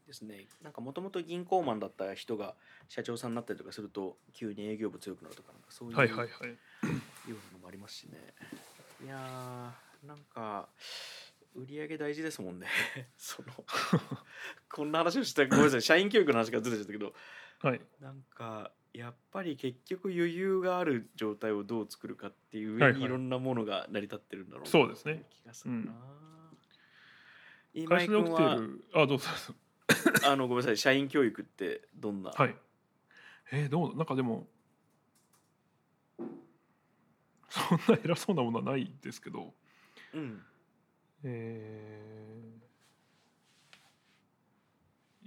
ですね。なんかもともと銀行マンだった人が社長さんになったりとかすると急に営業部強くなるとかなんかそういうはいはいはい。ようなのもありますしね。いやーなんか売り上げ大事ですもんね。その こんな話をしたごめんなさい。社員教育の話からずれちゃったけど。はい。なんかやっぱり結局余裕がある状態をどう作るかっていうはいにい。ろんなものが成り立ってるんだろうな。そうですね。っていう気がするな、今会井君社で起きていは？るあどうぞ。あのごめんなさい。社員教育ってどんな、はい。えー、どうなんかでもそんな偉そうなものはないですけど。うん。え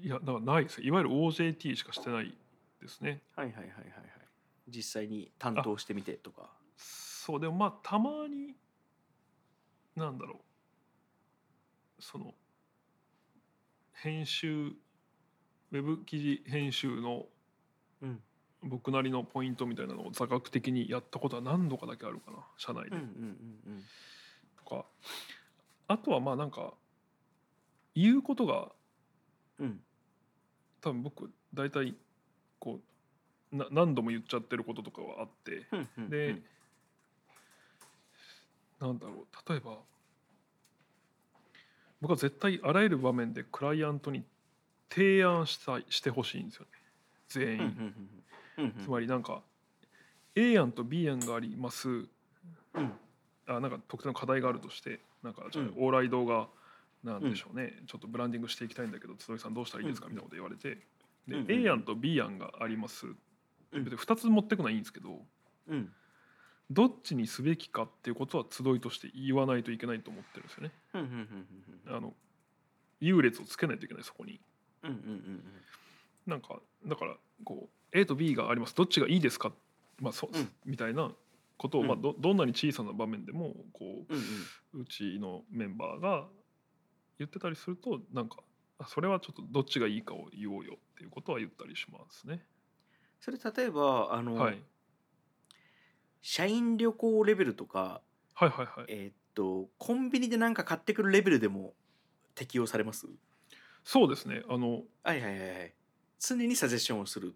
ー。いやだからないです。いわゆる OJT しかしてないですね。はいはいはいはいはい。実際に担当してみてとか。そうでもまあたまになんだろう。その編集ウェブ記事編集のうん僕なりのポイントみたいなのを座学的にやったことは何度かだけあるかな社内で。うんうんうんとか、あとはまあなんか言うことがうん。うん多分僕大体こうな何度も言っちゃってることとかはあって。うんうんで、うんなんだろう例えば僕は絶対あらゆる場面でクライアントに提案したいしてほしいんですよね。全員、うんうんうんうんつまりなんか A 案と B 案があります。うん。あなんか特定の課題があるとしてなんかじゃあうん。往来動画なんでしょうね、ちょっとブランディングしていきたいんだけど坪井さんどうしたらいいですかうんみたいなこと言われて。うんうんで A 案と B 案があります。うん。別に2つ持ってくのはいいんですけどうん。どっちにすべきかっていうことは集いとして言わないといけないと思ってるんですよね。うんうんうんうんあの優劣をつけないといけないそこに。うんうんうん。なんかだからこう A と B があります。どっちがいいですか、まあそううん。みたいなことを、うん。まあ、どどんなに小さな場面でもこうんうん。ううちのメンバーが言ってたりするとなんかあそれはちょっとどっちがいいかを言おうよっていうことは言ったりしますね。それ例えばあの、はい、社員旅行レベルとかはいはいはい。えーっとコンビニで何か買ってくるレベルでも適用されます？そうですね。あのはいはいはいはい。常にサジェッションをする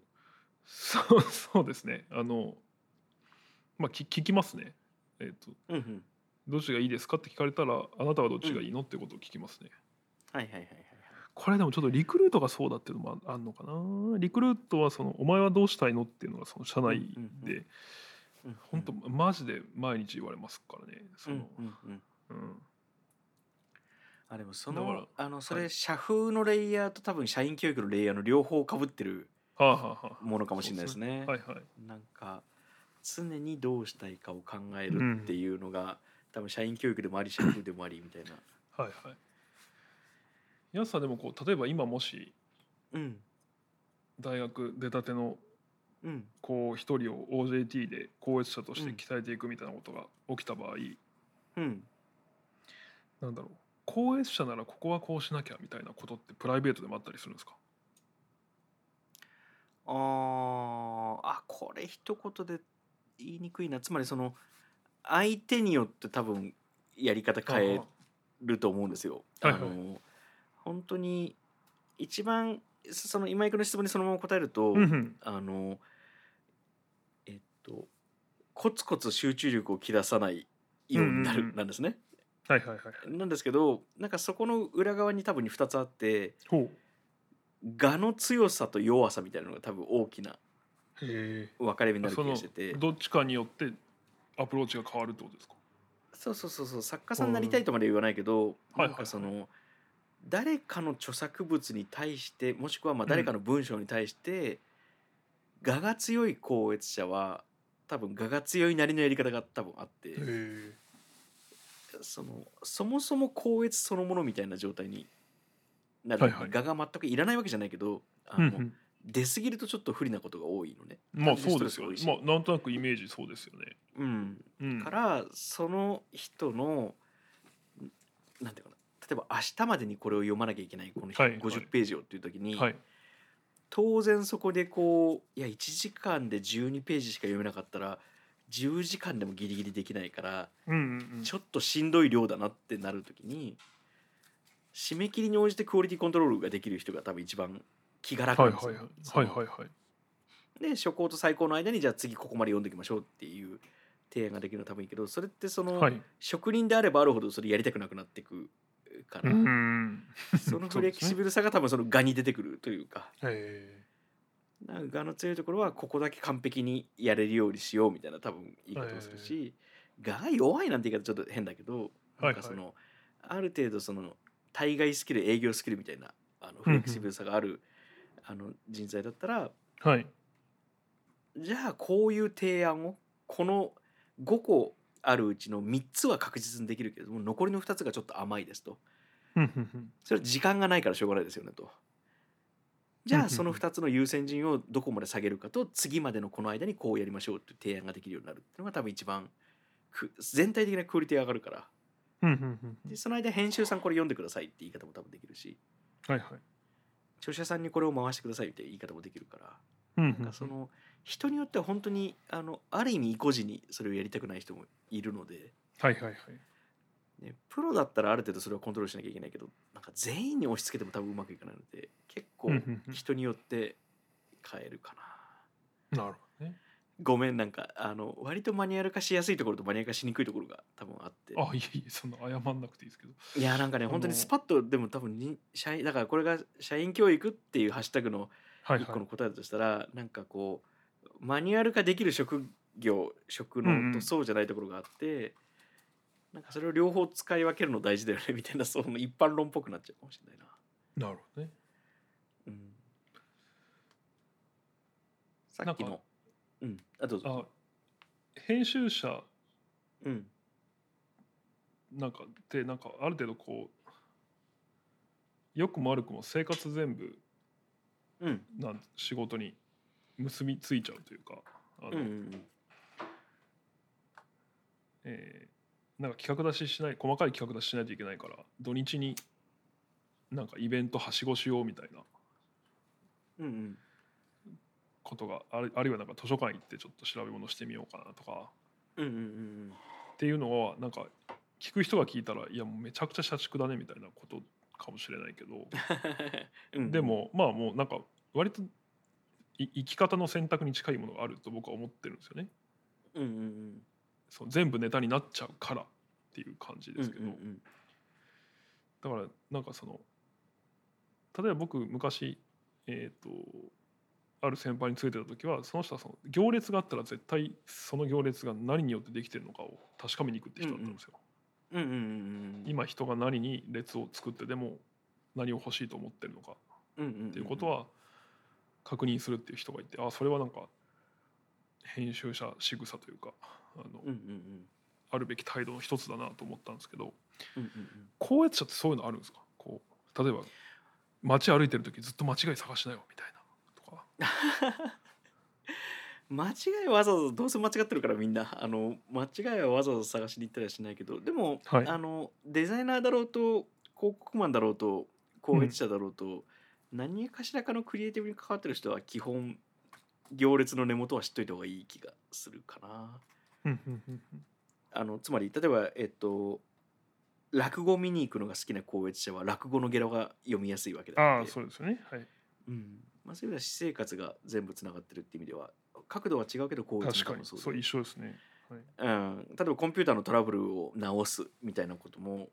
そうそうですね。あのまあ聞聞きますね。えっ、とうんうん。どっちがいいですかって聞かれたらあなたはどっちがいいのってことを聞きますね。はいはいはいはいはい。これでもちょっとリクルートがそうだっていうのもああんのかな。リクルートはそのお前はどうしたいのっていうのがその社内でうん本当マジで毎日言われますからね。そうんのうんうん。うん。あでもそだからのあのそれはい。社風のレイヤーと多分社員教育のレイヤーの両方かぶってるものかもしれないですね。はいはいなんか常にどうしたいかを考えるっていうのが、多分社員教育でもあり社風でもありみたいな。はいはいやすさんでもこう例えば今もしうん大学出たてのうんこう一人を OJT で高越者として鍛えていくみたいなことが起きた場合、うんなんだろう高越者ならここはこうしなきゃみたいなことってプライベートでもあったりするんですか？あーあこれ一言で言いにくいな。つまりその相手によって多分やり方変えると思うんですよ。はいはい。あの本当に一番その今井君の質問にそのまま答えると、うんうん。あのえっとコツコツ集中力を切らさないようになるうんうんうん。なんですね。はいはいはいなんですけどなんかそこの裏側に多分に2つあってほ我の強さと弱さみたいなのが多分大きな分かれ目になる気がしてて。どっちかによってアプローチが変わるってことですか？そうそうそうそう。作家さんになりたいとまで言わないけど、はいなんかその誰かの著作物に対してもしくはまあ誰かの文章に対して、我が強い高越者は多分我が強いなりのやり方が多分あって。そのそもそも高越そのものみたいな状態になる、はいはい。我が全くいらないわけじゃないけどあの、うんうん。出過ぎるとちょっと不利なことが多いのね。まあそうですよまあなんとなくイメージそうですよね。うん、うん。からその人のなんていうかな例えば明日までにこれを読まなきゃいけないこのはいはい。50ページをっていう時に、はい。当然そこでこういや1時間で12ページしか読めなかったら10時間でもギリギリできないからうんうんうん。ちょっとしんどい量だなってなる時に締め切りに応じてクオリティコントロールができる人が多分一番気が楽はないんですよ、はいはいはい。はいはいで初稿と最高の間にじゃあ次ここまで読んでいきましょうっていう提案ができるのは多分いいけどそれってその、はい。職人であればあるほどそれやりたくなくなっていくから、うん。そのフレキシブルさが多分その画に出てくるというか。えなんか画の強いところはここだけ完璧にやれるようにしようみたいな多分言い方をするし、画が弱いなんて言い方ちょっと変だけどなんかその、ある程度その対外スキル営業スキルみたいなあのフレキシブルさがある、あの人材だったらーはい。じゃあこういう提案をこの5個あるうちの3つは確実にできるけれども残りの2つがちょっと甘いですと。それは時間がないからしょうがないですよねと。じゃあその2つの優先順位をどこまで下げるかと次までのこの間にこうやりましょうっていう提案ができるようになるっていうのが多分一番く全体的なクオリティが上がるからでその間編集さんこれ読んでくださいって言い方も多分できるし。はいはい。著者さんにこれを回してくださいって言い方もできるからなんかその人によっては本当にあのある意味意固地にそれをやりたくない人もいるので、はいはいはい。ね、プロだったらある程度それはコントロールしなきゃいけないけどなんか全員に押し付けても多分うまくいかないので結構人によって変えるかな。なるほどねごめんなんかあの割とマニュアル化しやすいところとマニュアル化しにくいところが多分あって。あいえいえそんな謝んなくていいですけど。いやなんかね本当にスパッとでも多分に社員だからこれが社員教育っていうハッシュタグのはいはい。一個の答えだとしたら、なんかこうマニュアル化できる職業職うんうん。能とそうじゃないところがあって、なんかそれを両方使い分けるの大事だよねみたいなその一般論っぽくなっちゃうかもしれないな。なるほどね。うん、さっきのあどうぞ。あ編集者。うん。なんかでなんかある程度こう良くも悪くも生活全部うん。なん仕事に結びついちゃうというかあの、うんうんえーなんか企画出ししない細かい企画出ししないといけないから土日になんかイベントはしごしようみたいな。うんうんことがあるあるいはなんか図書館行ってちょっと調べ物してみようかなとか。うんうんうんっていうのはなんか聞く人が聞いたらいやもうめちゃくちゃ社畜だねみたいなことかもしれないけど。うんでもまあもうなんか割とい生き方の選択に近いものがあると僕は思ってるんですよね。うんうんうん。そう全部ネタになっちゃうからっていう感じですけど、うんうんだからなんかその例えば僕昔えっ、とある先輩についてた時はその人はその行列があったら絶対その行列が何によってできてるのかを確かめに行くって人だったんですよ。うんうん。うんうん今人が何に列を作ってでも何を欲しいと思ってるのかっていうことは確認するっていう人がいてあそれはなんか編集者仕草というかあの、うんうんうん。あるべき態度の一つだなと思ったんですけどうんうん高越者ってそういうのあるんですか？こう例えば街歩いてる時ずっと間違い探しなよみたいな 間違いはわざわざどうせ間違ってるからみんな。あの間違いはわざわざ探しに行ったりはしないけど。でも、はい。あのデザイナーだろうと広告マンだろうと公益者だろうと、何かしらかのクリエイティブに関わってる人は基本行列の根元は知っといた方がいい気がするかな。うんうんうんあのつまり例えばえっと落語見に行くのが好きな公益者は落語のゲラが読みやすいわけだああそうですよね。はい。うんまあ、そういう意味では私生活が全部つながってるっていう意味では角度は違うけどこう確かに。そうそう一緒ですね、はい、うん、例えばコンピューターのトラブルを直すみたいなことも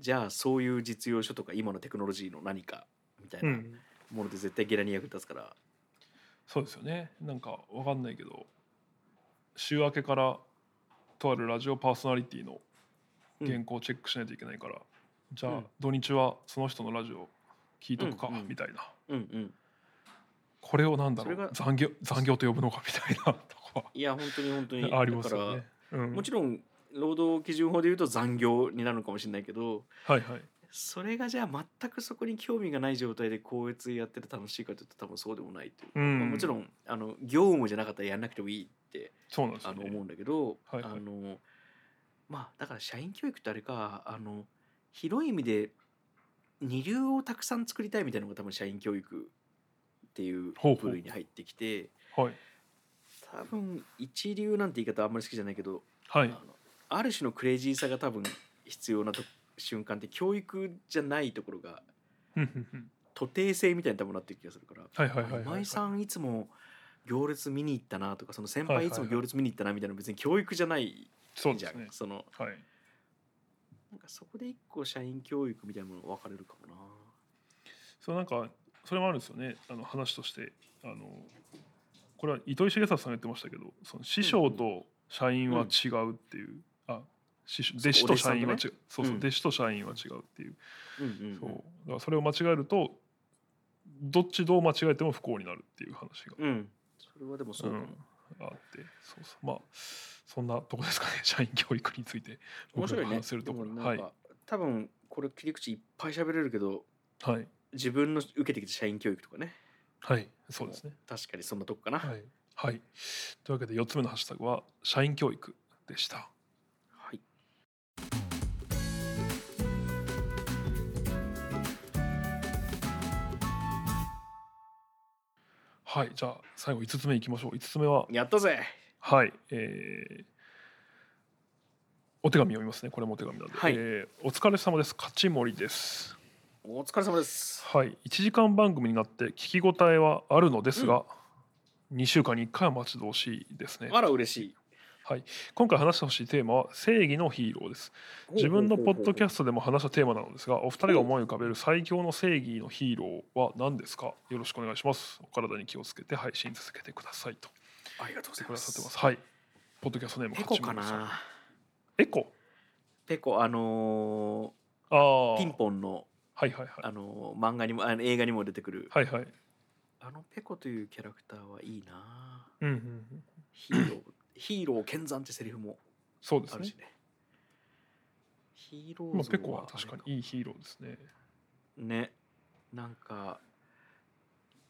じゃあそういう実用書とか今のテクノロジーの何かみたいうなん。もので絶対ゲラに役立つから、そうですよね。なんかわかんないけど週明けからとあるラジオパーソナリティの原稿をチェックしないといけないから、じゃあうん。土日はその人のラジオ聞いとくか、うんうん。みたいな。うんうんこれをなんだろう残業残業と呼ぶのかみたいなとこいや本当に本当に。は ありますよね。うん。もちろん労働基準法でいうと残業になるのかもしれないけどはいはい。それがじゃあ全くそこに興味がない状態で校閲やってて楽しいかというと多分そうでもないという。か、うん。まあもちろんあの業務じゃなかったらやんなくてもいいってそうなんですよね。あの思うんだけど、はいはい。あのまあだから社員教育ってあれかあの広い意味で二流をたくさん作りたいみたいなのが多分社員教育っていう部類に入ってきてはい。多分一流なんて言い方あんまり好きじゃないけど、はい。あのある種のクレイジーさが多分必要なと瞬間って教育じゃないところがふんふんふん。徒弟性みたいに多分なってる気がするから。はいはいはいはい今井さんいつも行列見に行ったなとかその先輩いつも行列見に行ったなみたいなの別に教育じゃないじゃん、そうですね。そのはい。なんかそこで一個社員教育みたいなものが分かれるかもな。そうなんかそれもあるんですよね。あの話として。あのこれは糸井重里さんが言ってましたけどその師匠と社員は違うっていう、あ師匠弟子と社員は違う。そうそう、うん。弟子と社員は違うっていう,、うんうんうん。そう。だからそれを間違えるとどっちどう間違えても不幸になるっていう話が、うん。それはでもそううん。あって。そうそう。まあそんなとこですかね。社員教育について。面白いね。話せるところ。はい。多分これ切り口いっぱい喋れるけどはい自分の受けてきた社員教育とかね。はいそうですね。確かにそんなとこかな。はい、はい、というわけで4つ目のハッシュタグは社員教育でした。はい。はいじゃあ最後5つ目いきましょう。5つ目はやったぜ。はいえーお手紙読みますね。これもお手紙なんで、はい。えーお疲れ様です。勝ち森ですお疲れ様です。はい。1時間番組になって聞き応えはあるのですが、2週間に1回は待ち遠しいですね。あら嬉しい。はい、今回話してほしいテーマは正義のヒーローです。自分のポッドキャスストでも話したテーマなのですがお二人が思い浮かべる最強の正義のヒーローは何ですか？よろしくお願いします。お体に気をつけて配信続けてくださいと。トありがとうございます。はい。ポッドキャストネームペコかな？エコ？ペコあのああー。ピンポンのはいはいはい。あのー漫画にもあの映画にも出てくる。はいはい。あのペコというキャラクターはいいな。うんうんうん。ヒーローヒーロー剣山ってセリフもそうですね。あるしね。ヒーロー像まあペコは確かにいいヒーローですね。ね。なんか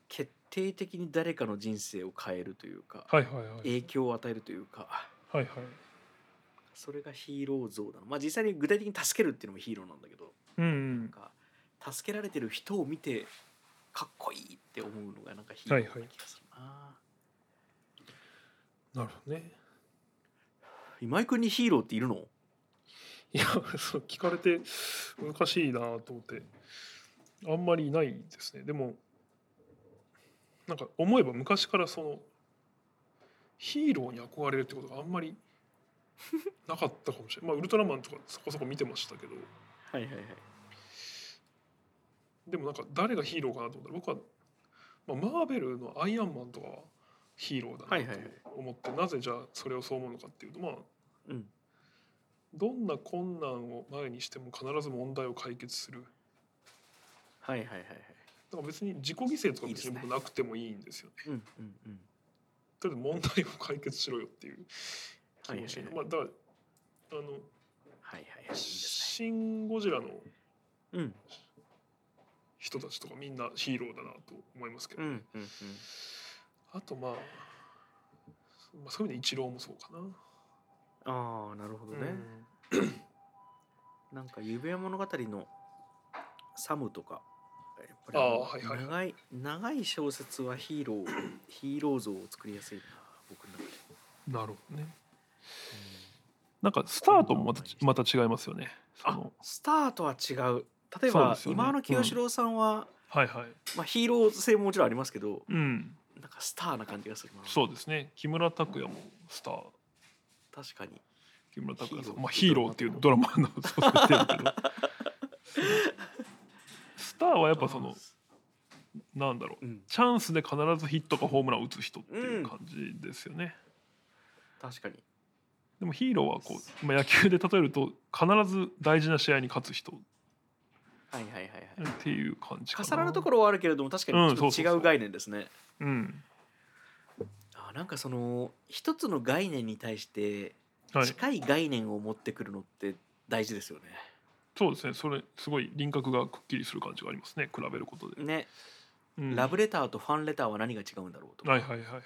決定的に誰かの人生を変えるというかはいはいはい。影響を与えるというか。はいはい。それがヒーロー像だな。まあ実際に具体的に助けるっていうのもヒーローなんだけど。うんうなんんか助けられてる人を見てかっこいいって思うのがなんかヒーローな気がするな、なるほどね。今井君にヒーローっているの？いやそう聞かれて難しいなと思って。あんまりいないですね。でもなんか思えば昔からそのヒーローに憧れるってことがあんまり なかったかもしれない。まあウルトラマンとかそこそこ見てましたけど。はいはいはいでもなんか誰がヒーローかなと思ったら僕は、まあ、マーベルのアイアンマンとかはヒーローだなと思って、なぜじゃあそれをそう思うのかっていうとまあうん。どんな困難を前にしても必ず問題を解決する。はいはいはいはい。だから別に自己犠牲とか別に僕なくてもいいんですよね。うんうんうん。とりあえず問題を解決しろよっていう気はい。はい持ち、はい。まあだからあのはいはいはい。シン・ゴジラのねうん人たちとかみんなヒーローだなと思いますけど、うんうんうん。あとまあ、まあ、そういう意味でイチローもそうかな。あ あ なるほどね、うん。なんか指輪物語のサムとかやっぱりあーあのはいはい。長い長い小説はヒーローヒーロー像を作りやすいな僕の中で、なるほどね。なんかスタートもまたまた違いますよね。そあのスターとは違う例えば、ね今の清志郎さんは、はいはい。まあ、ヒーロー性ももちろんありますけどうん、なんかスターな感じがするなそうですね。木村拓哉もスター。確かに木村拓哉さん、まあヒーローっていうドラマのそう設定だけど。スターはやっぱそのなんだろう。うんチャンスで必ずヒットかホームランを打つ人っていう感じですよね。確かにでもヒーローはこう、まあ、野球で例えると必ず大事な試合に勝つ人はいはいはいはい。っていう感じかな。重なるところはあるけれども確かうんにちょっと違う概念ですね、うん。あなんかその一つの概念に対してはい。近い概念を持ってくるのって大事ですよね、そうですね。それすごい輪郭がくっきりする感じがありますね。比べることで、ね、うん。ラブレターとファンレターは何が違うんだろうとか,、はいはいはいはい。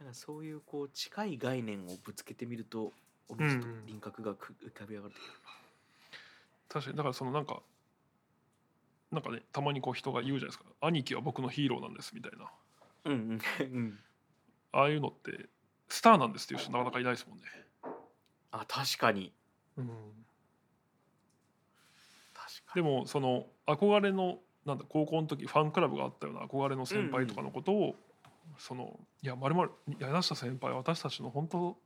なんかそういうこう近い概念をぶつけてみるとおのずと輪郭がく浮かび上がってくる、確かに。だからそのなんかなんかねたまにこう人が言うじゃないですか。兄貴は僕のヒーローなんですみたいな。うんうん。うん。ああいうのってスターなんですっていう人なかなかいないですもんね、あ確かに。うん、確かでもその憧れのなんだ高校の時ファンクラブがあったような憧れの先輩とかのことを、そのいやまるまる柳下先輩は私たちの本当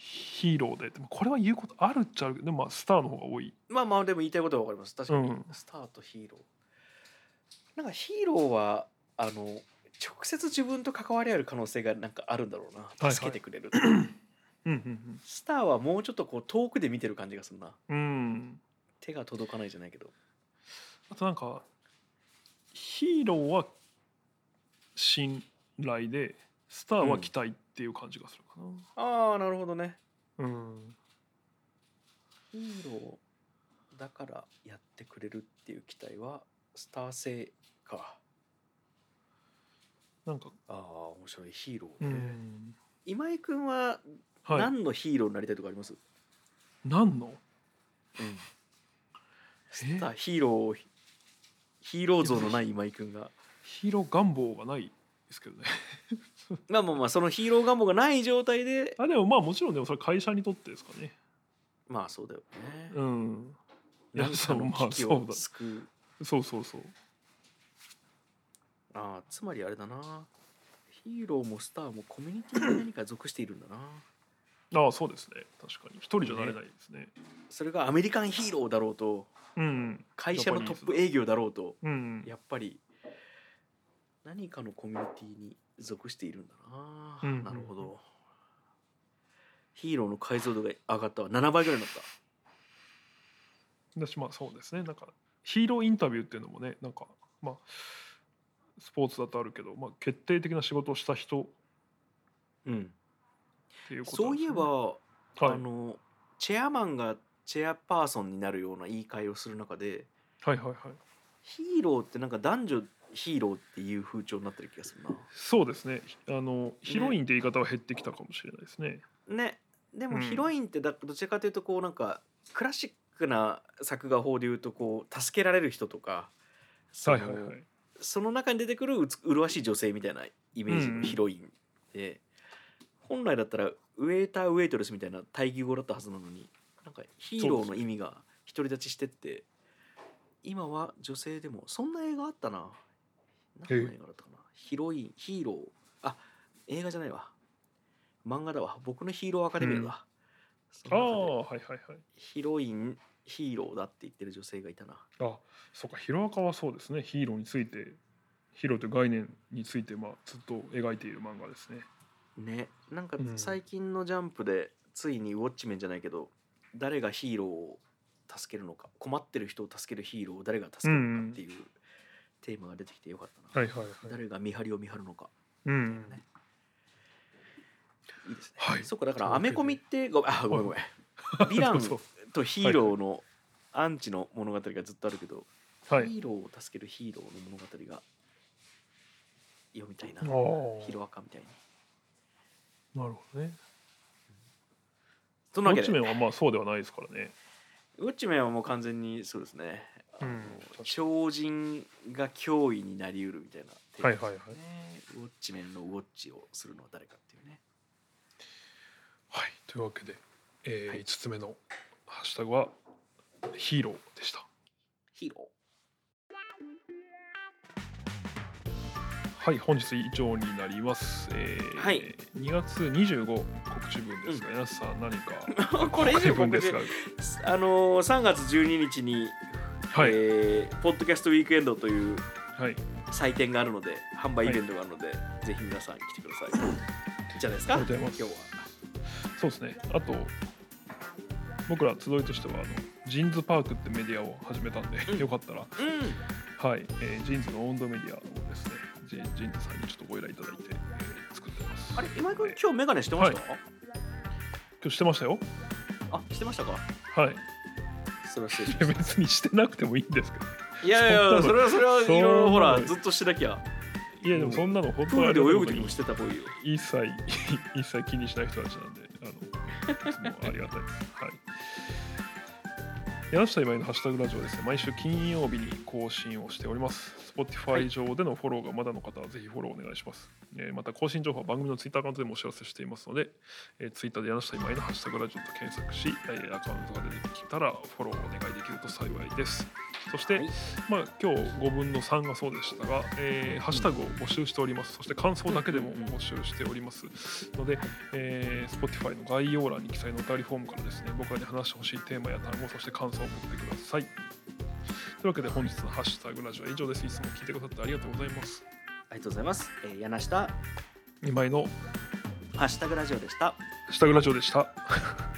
ヒーローで。でもこれは言うことあるっちゃあるけどでもまあスターの方が多い。にまあまあでも言いたいことは分かります。確かに、うん。スターとヒーロー。なんかヒーローはあの直接自分と関わりある可能性がなんかあるんだろうはないはい。助けてくれる、うんうんスターはもうちょっとこう遠くで見てる感じがするな。うんうん。手が届かないじゃないけど。あとなんかヒーローは信頼でスターは期待っていう感じがするかああなるほどね。なうんヒーローだからやってくれるっていう期待はスター性か。なんか。ああ面白いヒーロうーね、ん。今井君ははい。何のヒーローになりたいとかあります、何の？うん。スターヒーローヒーロー像のない今井君が。ヒーロー願望がないですけどね まあまあまあそのヒーロー願望がない状態で。あでもまあもちろんでもそれ会社にとってですかね。まあそうだよね、うん。そうまあそうだ。そうそうそう。ああつまりあれだな。ヒーローもスターもコミュニティに何か属しているんだな。ああそうですね。確かに。一人じゃなれないですね。それがアメリカンヒーローだろうと。うん会社のトップ営業だろうと。うん。やっぱり何かのコミュニティに属しているんだな、うん。なるほど。ヒーローの解像度が上がったわ。7倍ぐらいになった。私まあそうですね。なんかヒーローインタビューっていうのもねなんかまあスポーツだとあるけど、まあ、決定的な仕事をした人っうん。ていうことそういえば、なんですねはい。あのチェアマンがチェアパーソンになるような言い換えをする中ではいはいはい。ヒーローってなんか男女ヒーローっていう風潮になってる気がするそうですね。あのヒロインって言い方は減ってきたかもしれないですね。なね。でもうん。ヒロインってだどちらかというとこうなんかクラシックな作画法でいうとこう助けられる人とかその,、はいはいはい。その中に出てくるうつ麗しい女性みたいなイメージうんのヒロインで、本来だったらウェイターウェイトレスみたいな対義語だったはずなのになんかヒーローの意味が独り立ちしてって今は女性でもそんな映画あったな何の映画だったかなヒロインヒーロー。あ映画じゃないわ。漫画だわ。僕のヒーローアカデミアだ、そああの中で。はいはいはい。ヒロインヒーローだって言ってる女性がいたな。あそうか。ヒロアカはそうですね。ヒーローについてヒーローという概念についてまあずっと描いている漫画ですね。ね。なんかうん。最近のジャンプでついにウォッチメンじゃないけど誰がヒーローを助けるのか困ってる人を助けるヒーローを誰が助けるのかっていうテーマが出てきてよかったな、はいはいはい。誰が見張りを見張るのか。うん。ねいいですね、はい。そっかだからアメコミってごめんあごめんごめん。ヴィラン とヒーローのアンチの物語がずっとあるけど、はい。ヒーローを助けるヒーローの物語が読みたいな。ヒロアカみたいに。なるほどね。そんなわけで。ウォッチメンはまあそうではないですからね。ウォッチメンはもう完全にそうですね。あのうん。超人が脅威になりうるみたいな。テーマですね、はいはいはい。ウォッチメンのウォッチをするのは誰かっていうね。はい。というわけで、えーはい。5つ目のハッシュタグはヒーローでした。ヒーロはい本日以上になります、えーはい。2月25告知分ですが、皆さん何かー。これ以上分ですがあのー、3月12日に、はい、えーポッドキャストウィークエンドというはい祭典があるので、販売イベントがあるので、ぜひ皆さん来てください。じゃないですか。今日は。そうですねあと僕ら集いとしてはあの JINS PARKってメディアを始めたんで、うんよかったらうん。はい、えー JINS のオウンドメディアをですねジ JINS さんにちょっとご依頼いただいて、えー作ってますあれ今井君えー今日メガネしてました？今日してましたよあしてましたか。はいそそれは失礼しまし 別にしてなくてもいいんですけど。たいやいやそれはそれはいろいろほらずっとしてなきゃ。いやでもそんなの本プ当ールで泳ぐ時にもしてた方がいいよ。一切 一切気にしない人たちなんであのありがたいです。はい柳下今井のハッシュタグラジオはですね。毎週金曜日に更新をしております。Spotify 上でのフォローがまだの方はぜひフォローお願いします、えーまた更新情報は番組の Twitter アカウントでもお知らせしていますので、えー、Twitter で柳下今井のハッシュタグラジオと検索し、えーアカウントが出てきたらフォローお願いできると幸いですそして、はいまあ、今日5分の3がそうでしたが、えーハッシュタグを募集しております。そして感想だけでも募集しておりますので、えー Spotify の概要欄に記載のお便りフォームからですね、僕らに話してほしいテーマや単語、そして感想を送ってください。というわけで本日のハッシュタグラジオは以上です。いつも聞いてくださってありがとうございます。ありがとうございます、えー、柳下今井のハッシュタグラジオでしたハッシュタグラジオでした。